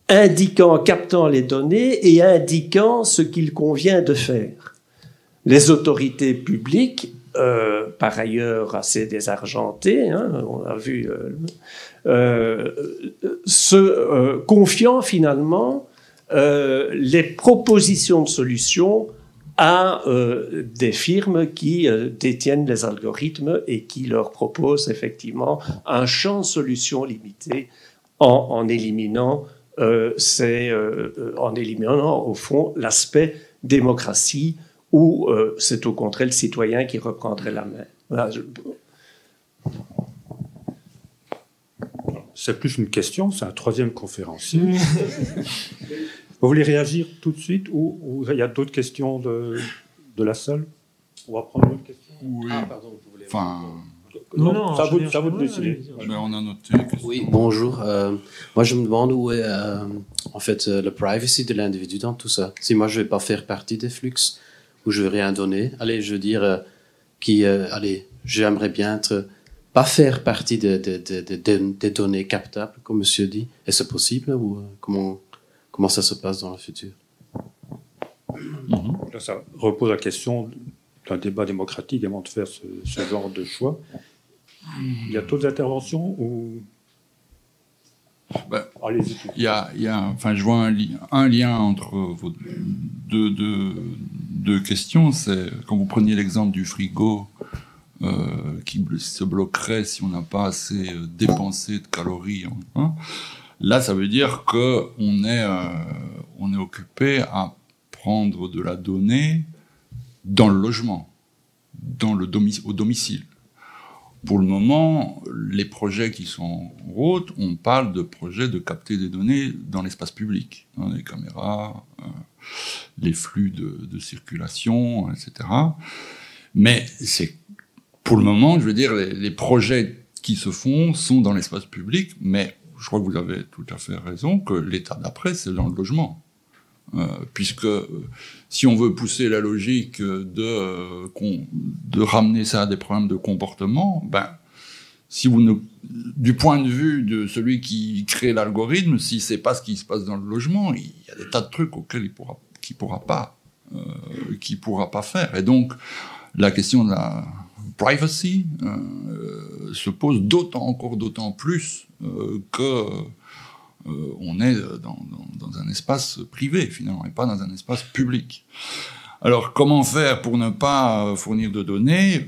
indiquant, captant les données et indiquant ce qu'il convient de faire. Les autorités publiques, euh, par ailleurs assez désargentées, hein, on a vu, euh, euh, se confiant finalement les propositions de solutions à euh, des firmes qui euh, détiennent les algorithmes et qui leur proposent effectivement un champ de solutions limité en, en éliminant euh, en éliminant au fond l'aspect démocratie où c'est au contraire le citoyen qui reprendrait la main. C'est plus une question, c'est un troisième conférencier. Vous voulez réagir tout de suite ou, il y a d'autres questions de, de, la salle? On va prendre une autre question. Oui. Ah, pardon, vous voulez. Enfin. Non, non, ça, vous, ça vous de décider. Mais on a noté. Oui, bonjour. Euh, moi, je me demande où est euh, en fait euh, le privacy de l'individu dans tout ça. Si moi, je vais pas faire partie des flux, ou je vais rien donner, allez, je veux dire, qui, allez, j'aimerais bien être, pas faire partie des de, de, de, données captables, comme Monsieur dit. Est-ce possible ou comment Comment ça se passe dans le futur? Mhm. Ça repose la question d'un débat démocratique avant de faire ce, genre de choix. Il y a d'autres interventions ou ben, il y a, y a, enfin, je vois un, un lien entre vos deux, deux, deux questions. C'est quand vous preniez l'exemple du frigo euh, qui se bloquerait si on n'a pas assez euh, dépensé de calories. Hein, Là, ça veut dire que on est, euh, on est occupé à prendre de la donnée dans le logement, dans le au domicile. Pour le moment, les projets qui sont en route, on parle de projets de capter des données dans l'espace public, dans les caméras, euh, les flux de, de circulation, etc. Mais c'est pour le moment, je veux dire, les, les projets qui se font sont dans l'espace public, mais je crois que vous avez tout à fait raison que l'état d'après, c'est dans le logement. Euh, puisque euh, si on veut pousser la logique de, euh, de ramener ça à des problèmes de comportement, ben, si du point de vue de celui qui crée l'algorithme, si c'est pas ce qui se passe dans le logement, il y a des tas de trucs auxquels il pourra, qu'il pourra pas, euh, pourra pas faire. Et donc, la question de la privacy se pose d'autant, encore d'autant plus que euh, on est dans, un espace privé finalement et pas dans un espace public. Alors comment faire pour ne pas euh, fournir de données?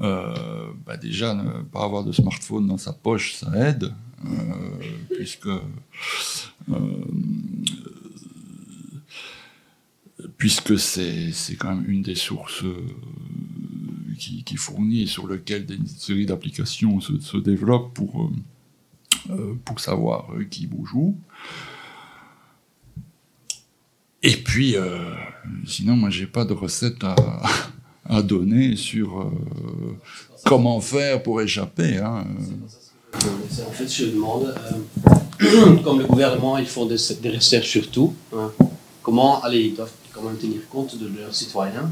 Euh, bah Déjà, ne pas avoir de smartphone dans sa poche, ça aide, euh, puisque euh, puisque c'est quand même une des sources euh, qui, fournit et sur lequel des séries d'applications se, se développent pour, euh, euh, pour savoir euh, qui bouge où. Et puis, sinon, moi, j'ai pas de recette à, donner sur comment faire pour échapper. Hein. En fait, je demande, comme le gouvernement, ils font des, des recherches sur tout, hein, comment, allez, ils doivent quand même tenir compte de leurs citoyens,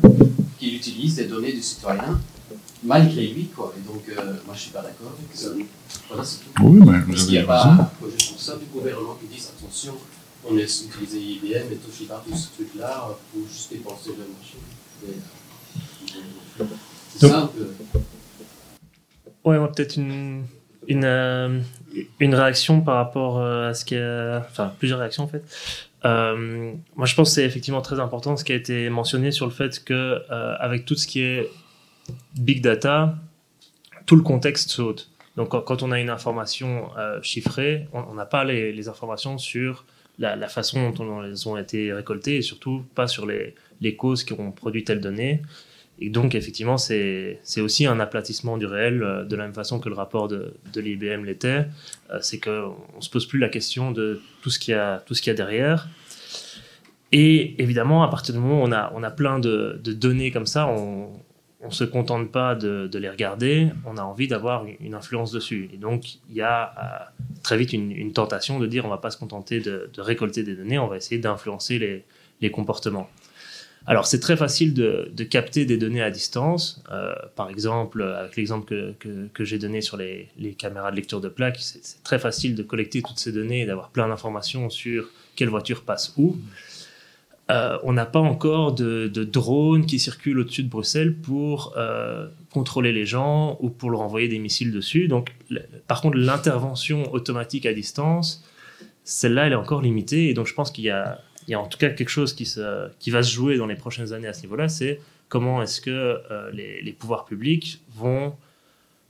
qu'ils utilisent des données du citoyen, malgré lui, quoi. Et donc, euh, moi, je suis pas d'accord avec ça. Voilà, c'est tout. Oui, mais Parce qu'il n'y a raison. pas un projet pour ça du gouvernement qui dise attention, on laisse utiliser IBM et Toshiba, tout ce truc-là, pour juste dépenser le marché. Et, euh, C'est Donc- ça un peu. Ouais, moi, peut-être une, une, euh, une réaction par rapport euh, à ce qui a... Enfin, plusieurs réactions en fait. Euh, moi, je pense que c'est effectivement très important ce qui a été mentionné sur le fait que, euh, avec tout ce qui est big data, tout le contexte saute. Donc, quand, on a une information chiffrée, on n'a pas les, les informations sur la, la façon dont elles ont été récoltées et surtout pas sur les, les causes qui ont produit telle donnée. Et donc, effectivement, c'est aussi un aplatissement du réel, euh, de la même façon que le rapport de, l'IBM l'était. Euh, c'est qu'on ne se pose plus la question de tout ce qu'il y a, derrière. Et évidemment, à partir du moment où on a, plein de, données comme ça, on ne se contente pas de, les regarder, on a envie d'avoir une- influence dessus. Et donc, il y a euh, très vite une, tentation de dire on ne va pas se contenter de, récolter des données, on va essayer d'influencer les comportements. Alors, c'est très facile de, capter des données à distance. Euh, par exemple, avec l'exemple que, que, j'ai donné sur les, caméras de lecture de plaques, c'est très facile de collecter toutes ces données et d'avoir plein d'informations sur quelle voiture passe où. Euh, on n'a pas encore de, de drones qui circulent au-dessus de Bruxelles pour euh, contrôler les gens ou pour leur envoyer des missiles dessus. Donc, par contre, l'intervention automatique à distance, celle-là, elle est encore limitée. Et donc, je pense qu'il y a, il y a en tout cas quelque chose qui, se, qui va se jouer dans les prochaines années à ce niveau-là. C'est comment est-ce que euh, les, les pouvoirs publics vont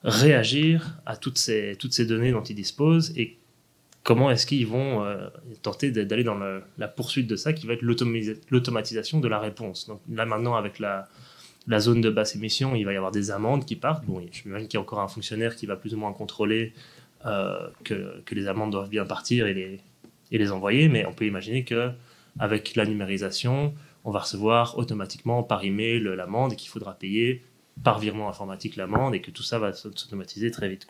réagir à toutes ces, toutes ces données dont ils disposent et comment est-ce qu'ils vont euh, tenter d'aller dans le- la poursuite de ça qui va être l'automatisation de la réponse. Donc là maintenant avec la, la zone de basse émission, il va y avoir des amendes qui partent. Bon, je m'imagine qu'il y a encore un fonctionnaire qui va plus ou moins contrôler euh, que, que les amendes doivent bien partir et les, et les envoyer, mais on peut imaginer que avec la numérisation, on va recevoir automatiquement par email l'amende et qu'il faudra payer par virement informatique l'amende et que tout ça va s'automatiser très vite.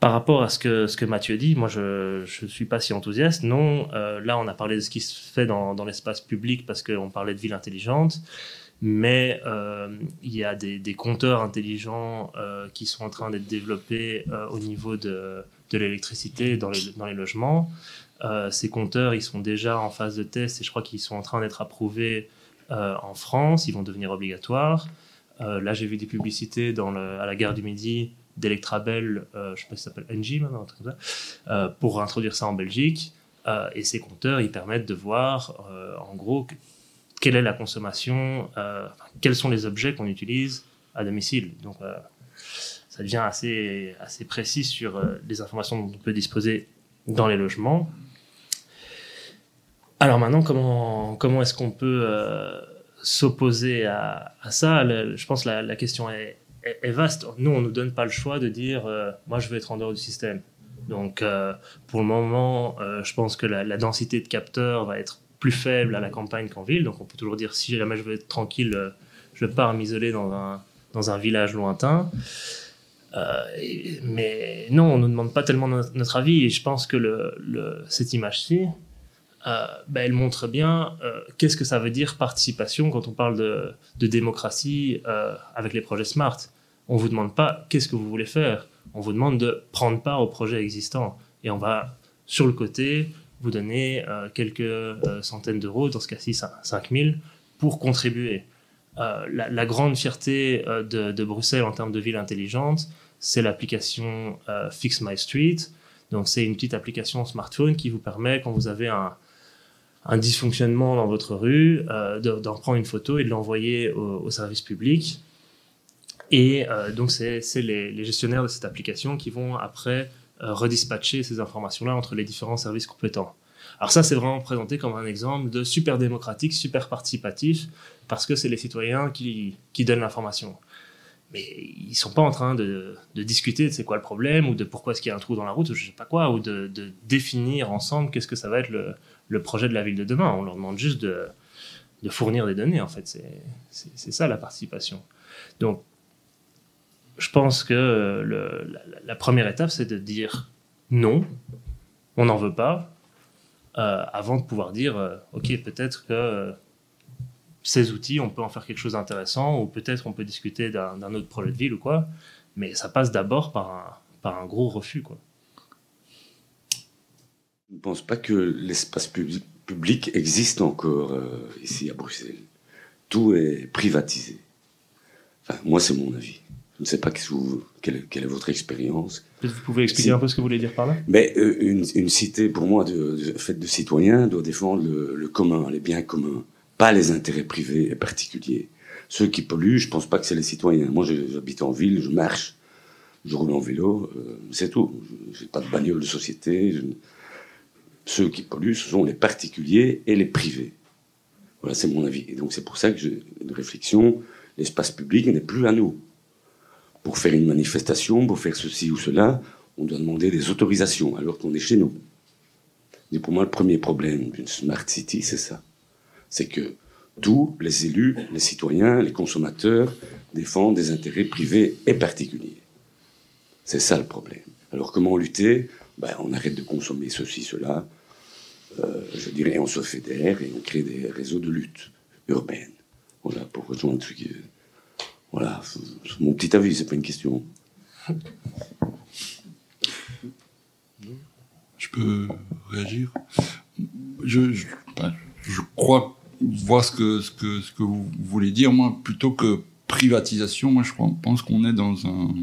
Par rapport à ce que, ce que Mathieu dit, moi je ne suis pas si enthousiaste. Non, euh, là on a parlé de ce qui se fait dans, dans l'espace public parce qu'on parlait de ville intelligente, mais euh, il y a des, compteurs intelligents euh, qui sont en train d'être développés euh, au niveau de, de l'électricité dans les, dans les logements. Ces compteurs, ils sont déjà en phase de test et je crois qu'ils sont en train d'être approuvés en France. Ils vont devenir obligatoires. Là, j'ai vu des publicités à la gare du Midi d'Electrabel, je sais pas si ça s'appelle NG maintenant, pour introduire ça en Belgique. Et ces compteurs, ils permettent de voir, en gros, quelle est la consommation, euh, quels sont les objets qu'on utilise à domicile. Donc, euh, ça devient assez, assez précis sur euh, les informations dont on peut disposer dans les logements. Alors maintenant, comment, comment est-ce qu'on peut s'opposer à, ça? Je pense que la, question est, vaste. Nous, on ne nous donne pas le choix de dire moi, je veux être en dehors du système. Donc, pour le moment, je pense que la, densité de capteurs va être plus faible à la campagne qu'en ville. Donc, on peut toujours dire si jamais je veux être tranquille, je pars m'isoler dans un, dans un village lointain. mais non, on ne nous demande pas tellement notre, avis. Et je pense que cette image-ci, euh, ben, elle montre bien euh, qu'est-ce que ça veut dire participation quand on parle de, démocratie euh, avec les projets SMART. On ne vous demande pas qu'est-ce que vous voulez faire, on vous demande de prendre part au projet existant. Et on va, sur le côté, vous donner quelques centaines d'euros, dans ce cas-ci 5000, pour contribuer. La, grande fierté de, Bruxelles en termes de ville intelligente, c'est l'application Fix My Street. Donc c'est une petite application smartphone qui vous permet, quand vous avez un, dysfonctionnement dans votre rue, euh, d'en prendre une photo et de l'envoyer au, service public. Et euh, donc, c'est les, gestionnaires de cette application qui vont après euh, redispatcher ces informations-là entre les différents services compétents. Alors ça, c'est vraiment présenté comme un exemple de super démocratique, super participatif, parce que c'est les citoyens qui, qui donnent l'information. Mais ils ne sont pas en train de, de discuter de c'est quoi le problème, ou de pourquoi est-ce qu'il y a un trou dans la route, ou je sais pas quoi, ou de, de définir ensemble qu'est-ce que ça va être le, le projet de la ville de demain. On leur demande juste de, fournir des données, en fait. C'est ça la participation. Donc, je pense que la, première étape, c'est de dire non, on n'en veut pas, euh, avant de pouvoir dire, euh, OK, peut-être que euh, ces outils, on peut en faire quelque chose d'intéressant, ou peut-être on peut discuter d'un autre projet de ville ou quoi, mais ça passe d'abord par un, gros refus, quoi. Je ne pense pas que l'espace public, existe encore euh, ici à Bruxelles. Tout est privatisé. Moi, c'est mon avis. Je ne sais pas quelle, quelle, est votre expérience. Vous pouvez expliquer un peu ce que vous voulez dire par là? Mais euh, une, cité, pour moi, de, faite de citoyens, doit défendre le, commun, les biens communs, pas les intérêts privés et particuliers. Ceux qui polluent, je ne pense pas que c'est les citoyens. Moi, j'habite en ville, je marche, je roule en vélo, euh, c'est tout. Je n'ai pas de bagnole de société. Je, ceux qui polluent, ce sont les particuliers et les privés. Voilà, c'est mon avis. Et donc c'est pour ça que j'ai une réflexion, l'espace public n'est plus à nous. Pour faire une manifestation, pour faire ceci ou cela, on doit demander des autorisations alors qu'on est chez nous. Et pour moi, le premier problème d'une smart city, c'est ça. C'est que tous les élus, les citoyens, les consommateurs défendent des intérêts privés et particuliers. C'est ça le problème. Alors comment lutter? Ben, on arrête de consommer ceci, cela. Euh, je dirais, on se fédère et on crée des réseaux de lutte urbaine. Voilà, pour rejoindre ce qui Voilà, mon petit avis, c'est pas une question. Je peux réagir? Je, je, crois voir ce que, ce, que, ce que vous voulez dire. Moi, plutôt que privatisation, moi, je pense qu'on est dans, un,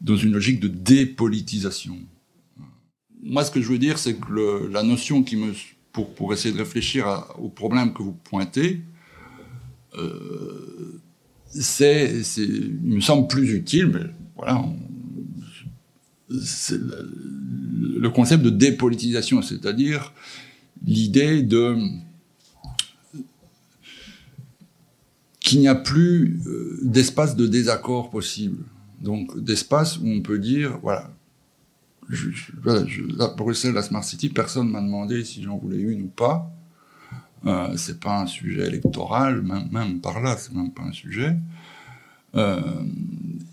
dans une logique de dépolitisation moi, ce que je veux dire, c'est que la notion qui me, pour, pour essayer de réfléchir au problème que vous pointez, euh, c'est, il me semble plus utile, mais voilà, c'est le, concept de dépolitisation, c'est-à-dire l'idée de qu'il n'y a plus euh, d'espace de désaccord possible. Donc d'espace où on peut dire, voilà, je, Bruxelles, la Smart City, personne m'a demandé si j'en voulais une ou pas. Euh, c'est pas un sujet électoral, même, par là, c'est même pas un sujet. Euh,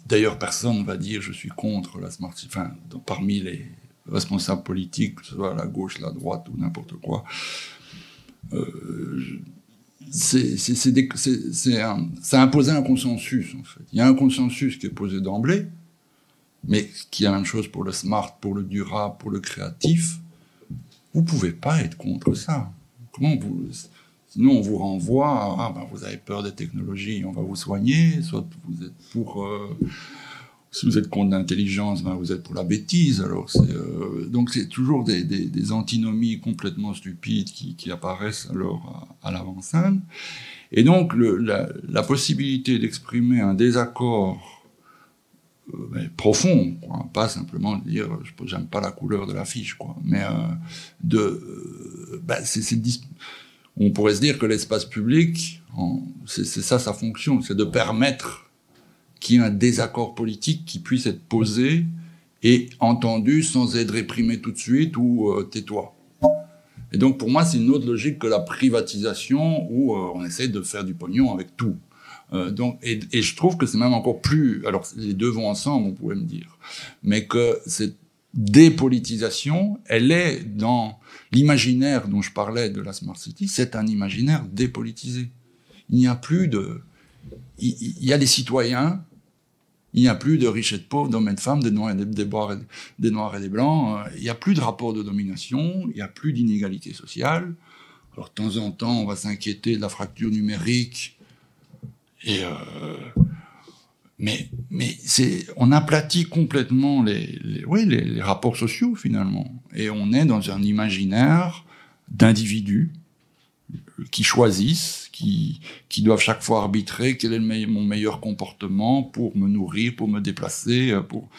D'ailleurs, personne va dire je suis contre la Smart. Enfin, parmi les responsables politiques, que ce soit la gauche, la droite ou n'importe quoi. Euh, c'est imposer un consensus, en fait. Il y a un consensus qui est posé d'emblée, mais qui est la même chose pour le smart, pour le durable, pour le créatif, vous pouvez pas être contre ça. Sinon, on vous renvoie à ah, ben, vous avez peur des technologies, on va vous soigner, soit vous êtes pour. Euh, si vous êtes contre l'intelligence, ben, vous êtes pour la bêtise. Alors, euh, donc, c'est toujours des, antinomies complètement stupides qui, apparaissent alors à, l'avant-scène. Et donc, la, possibilité d'exprimer un désaccord profond, quoi. pas simplement dire j'aime pas la couleur de l'affiche. Mais de, bah, c'est, on pourrait se dire que l'espace public, c'est ça sa fonction, c'est de permettre qu'il y ait un désaccord politique qui puisse être posé et entendu sans être réprimé tout de suite ou euh, tais-toi. Et donc pour moi, c'est une autre logique que la privatisation où euh, on essaie de faire du pognon avec tout. Euh, donc, et, je trouve que c'est même encore plus. Alors les deux vont ensemble, on pourrait me dire, mais que cette dépolitisation, elle est dans l'imaginaire dont je parlais de la Smart City, c'est un imaginaire dépolitisé. Il n'y a plus de. Il, y a des citoyens, il n'y a plus de riches et de pauvres, d'hommes et de femmes, des noirs et des, des, des, noirs et des blancs. Il n'y a plus de rapport de domination, il n'y a plus d'inégalité sociale. Alors de temps en temps, on va s'inquiéter de la fracture numérique. Euh, mais, mais c'est, on aplatit complètement les, rapports sociaux finalement. Et on est dans un imaginaire d'individus qui choisissent, qui, doivent chaque fois arbitrer quel est mon meilleur comportement pour me nourrir, pour me déplacer, pour.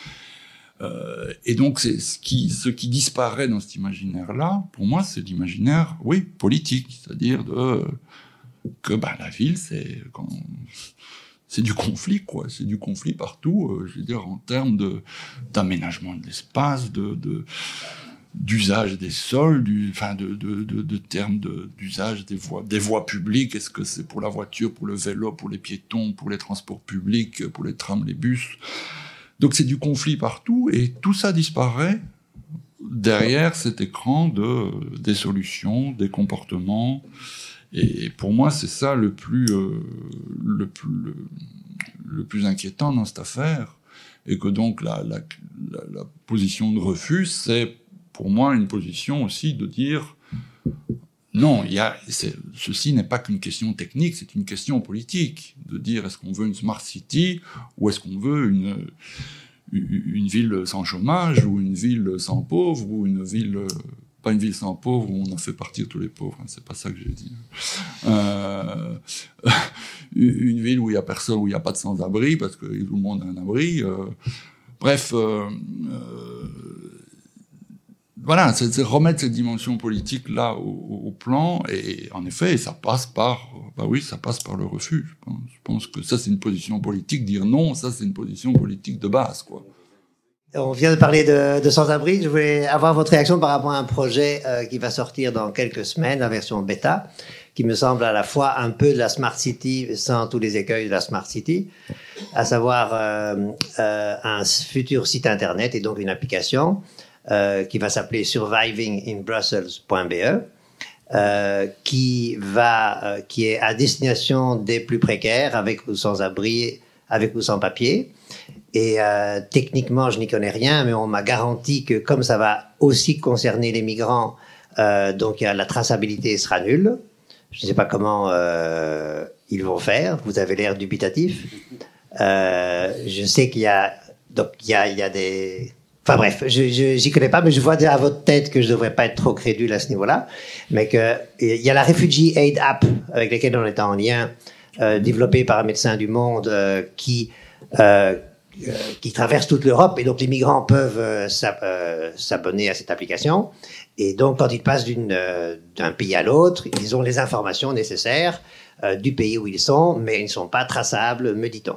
Euh, et donc, ce qui, ce qui disparaît dans cet imaginaire-là, pour moi, c'est l'imaginaire, oui, politique, c'est-à-dire de que bah, la ville, c'est c'est du conflit, quoi. C'est du conflit partout, euh, je veux dire, en termes d'aménagement de l'espace, d'usage des sols, enfin, de, de, de, termes d'usage des voies, des voies publiques. Est-ce que c'est pour la voiture, pour le vélo, pour les piétons, pour les transports publics, pour les trams, les bus? Donc c'est du conflit partout et tout ça disparaît derrière cet écran de, des solutions, des comportements, et pour moi, c'est ça le plus, euh, le, plus le, plus inquiétant dans cette affaire. Et que donc la, la, position de refus, c'est pour moi une position aussi de dire non, y a, ceci n'est pas qu'une question technique, c'est une question politique. De dire est-ce qu'on veut une smart city ou est-ce qu'on veut une, une ville sans chômage ou une ville sans pauvres ou une ville une ville sans pauvres où on a fait partir tous les pauvres, hein, c'est pas ça que j'ai dit. Euh, une ville où il y a personne, où il n'y a pas de sans-abri, parce que tout le monde a un abri. Euh, bref, euh, voilà, c'est remettre cette dimension politique là au, au, plan, et en effet, ça passe par, bah oui, ça passe par le refus. Je pense, je pense que ça c'est une position politique, dire non, ça c'est une position politique de base, quoi. On vient de parler de, sans-abri. Je voulais avoir votre réaction par rapport à un projet euh, qui va sortir dans quelques semaines, la version bêta, qui me semble à la fois un peu de la Smart City sans tous les écueils de la Smart City, à savoir euh, euh, un futur site internet et donc une application qui va s'appeler survivinginbrussels.be. Qui va, qui est à destination des plus précaires, avec ou sans abri, avec ou sans papier, et euh, techniquement, je n'y connais rien, mais on m'a garanti que comme ça va aussi concerner les migrants, euh, donc la traçabilité sera nulle. Je ne sais pas comment euh, ils vont faire. Vous avez l'air dubitatif. Je sais qu'il y a donc il y a, il y a des Enfin bref, je j'y connais pas, mais je vois à votre tête que je devrais pas être trop crédule à ce niveau-là. Mais que il y a la Refugee Aid App avec laquelle on est en lien, euh, développée par un médecin du monde euh, qui euh, qui traverse toute l'Europe et donc les migrants peuvent s'abonner à cette application. Et donc quand ils passent d'un pays à l'autre, ils ont les informations nécessaires du pays où ils sont, mais ils ne sont pas traçables, me dit-on.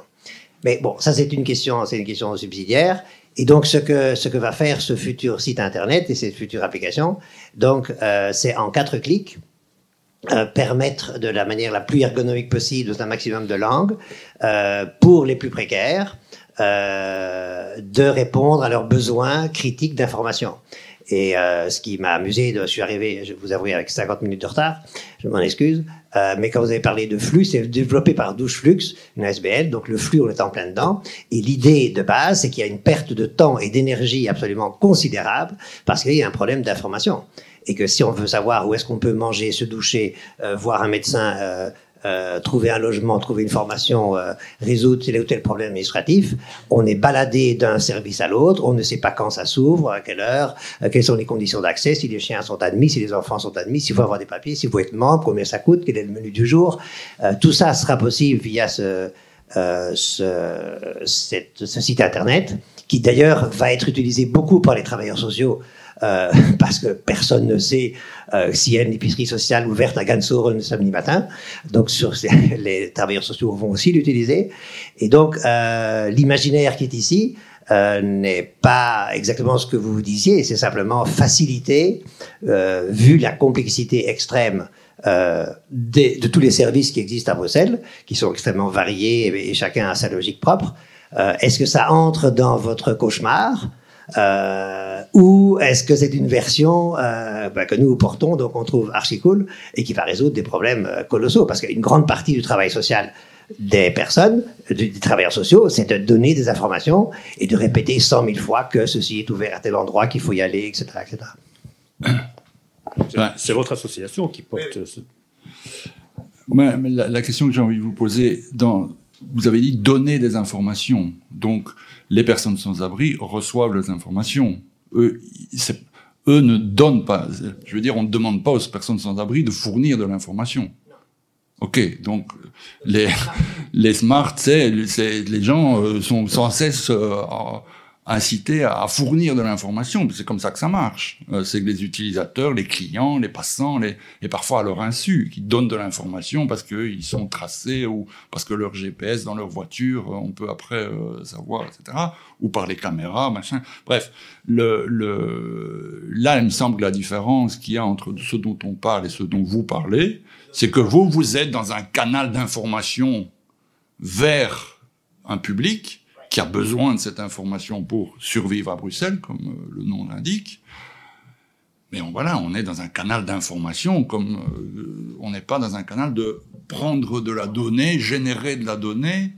Mais bon, ça c'est une question, une question subsidiaire. Et donc ce que ce que va faire ce futur site internet et cette future application, donc c'est en quatre clics. Euh, permettre de la manière la plus ergonomique possible, un maximum de langues, euh, pour les plus précaires, euh, de répondre à leurs besoins critiques d'information. Et euh, ce qui m'a amusé, je suis arrivé, je vous avouer, avec 50 minutes de retard, je m'en excuse, euh, mais quand vous avez parlé de flux, c'est développé par Douche Flux, une SBL, donc le flux, on est en plein dedans. Et l'idée de base, c'est qu'il y a une perte de temps et d'énergie absolument considérable parce qu'il y a un problème d'information. Et que si on veut savoir où est-ce qu'on peut manger, se doucher, euh, voir un médecin, euh, euh, trouver un logement, trouver une formation, résoudre tel ou tel problème administratif. On est baladé d'un service à l'autre, on ne sait pas quand ça s'ouvre, à quelle heure, quelles sont les conditions d'accès, si les chiens sont admis, si les enfants sont admis, s'il faut avoir des papiers, s'il faut être membre, combien ça coûte, quel est le menu du jour. Tout ça sera possible via ce, site internet, qui d'ailleurs va être utilisé beaucoup par les travailleurs sociaux, euh, parce que personne ne sait euh, s'il y a une épicerie sociale ouverte à Gansour le samedi matin. Donc sur, les travailleurs sociaux vont aussi l'utiliser. Et donc euh, l'imaginaire qui est ici euh, n'est pas exactement ce que vous disiez, c'est simplement faciliter, euh, vu la complexité extrême euh, de, de, tous les services qui existent à Bruxelles, qui sont extrêmement variés et, et chacun a sa logique propre. Euh, est-ce que ça entre dans votre cauchemar? Euh, ou est-ce que c'est une version euh, bah, que nous portons, donc on trouve archi cool et qui va résoudre des problèmes euh, colossaux Parce qu'une grande partie du travail social des personnes, des travailleurs sociaux, c'est de donner des informations et de répéter cent mille fois que ceci est ouvert à tel endroit, qu'il faut y aller, etc. etc. C'est votre association qui porte ce... La, la, question que j'ai envie de vous poser, dans, vous avez dit donner des informations. Donc, les personnes sans abri reçoivent les informations. Eux, eux ne donnent pas. Je veux dire, on ne demande pas aux personnes sans abri de fournir de l'information. Ok, donc les, les smart, c'est les gens euh, sont sans cesse euh, inciter à, fournir de l'information. C'est comme ça que ça marche. Euh, c'est que les utilisateurs, les clients, les passants, les, et parfois à leur insu, qui donnent de l'information parce qu'ils sont tracés ou parce que leur GPS dans leur voiture, on peut après euh, savoir, etc. Ou par les caméras, machin. Bref, le, le, là, il me semble que la différence qu'il y a entre ce dont on parle et ce dont vous parlez, c'est que vous, vous êtes dans un canal d'information vers un public qui a besoin de cette information pour survivre à Bruxelles, comme euh, le nom l'indique. Mais on, voilà, on est dans un canal d'information, comme euh, on n'est pas dans un canal de prendre de la donnée, générer de la donnée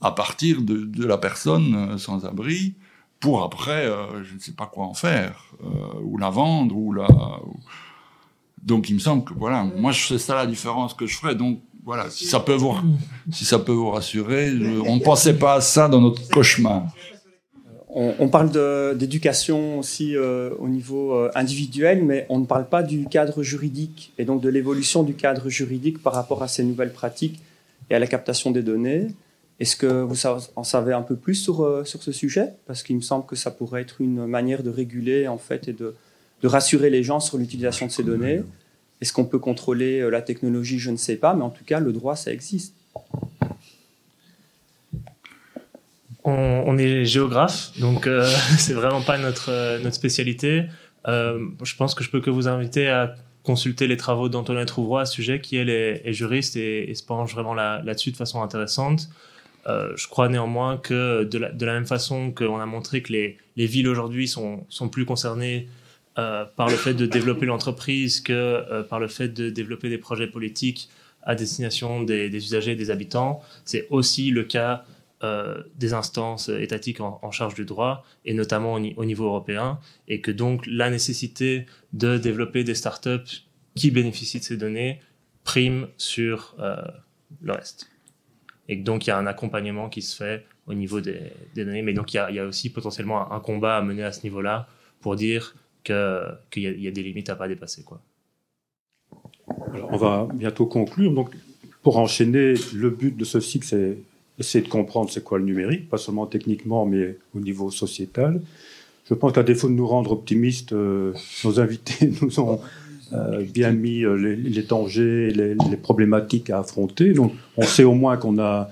à partir de, la personne euh, sans abri, pour après, je ne sais pas quoi en faire, ou la vendre, ou la. Donc il me semble que voilà, moi c'est ça la différence que je ferais. Donc voilà, si ça peut vous, si ça peut vous rassurer, je, on ne pensait pas à ça dans notre cauchemar. On, on parle d'éducation aussi euh, au niveau euh, individuel, mais on ne parle pas du cadre juridique et donc de l'évolution du cadre juridique par rapport à ces nouvelles pratiques et à la captation des données. Est-ce que vous en savez un peu plus sur, euh, sur ce sujet? Parce qu'il me semble que ça pourrait être une manière de réguler en fait et de, de rassurer les gens sur l'utilisation de ces données. Est-ce qu'on peut contrôler la technologie? Je ne sais pas, mais en tout cas, le droit, ça existe. On, est géographe, donc euh, c'est vraiment pas notre, euh, spécialité. Euh, je pense que je peux que vous inviter à consulter les travaux d'Antonin Trouvroy à ce sujet, qui elle est, juriste et, et, se penche vraiment là-dessus là de façon intéressante. Euh, je crois néanmoins que de la, même façon qu'on a montré que les, les villes aujourd'hui sont plus concernées euh, par le fait de développer l'entreprise que euh, par le fait de développer des projets politiques à destination des, usagers et des habitants. C'est aussi le cas euh, des instances étatiques en, charge du droit, et notamment au, au, niveau européen, et que donc la nécessité de développer des startups qui bénéficient de ces données prime sur le reste. Et donc il y a un accompagnement qui se fait au niveau des, données, mais donc il y, a, aussi potentiellement un combat à mener à ce niveau-là pour dire qu'il qu y, a des limites à pas dépasser. Quoi. Alors, on va bientôt conclure. Donc, pour enchaîner, le but de ce cycle, c'est essayer de comprendre c'est quoi le numérique, pas seulement techniquement, mais au niveau sociétal. Je pense qu'à défaut de nous rendre optimistes, euh, nos invités nous ont euh, bien mis euh, les, dangers, les, les, problématiques à affronter. Donc, on sait au moins qu'on a,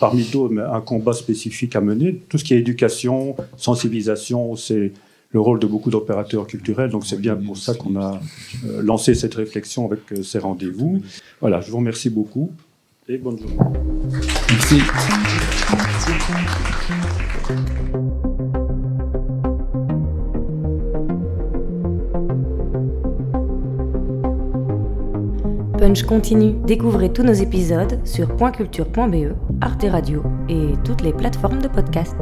parmi d'autres, un combat spécifique à mener. Tout ce qui est éducation, sensibilisation, c'est le rôle de beaucoup d'opérateurs culturels. Donc, c'est bien pour ça qu'on a euh, lancé cette réflexion avec euh, ces rendez-vous. Voilà, je vous remercie beaucoup et bonne journée. Merci. Punch continue. Découvrez tous nos épisodes sur pointculture.be, Arte Radio et toutes les plateformes de podcast.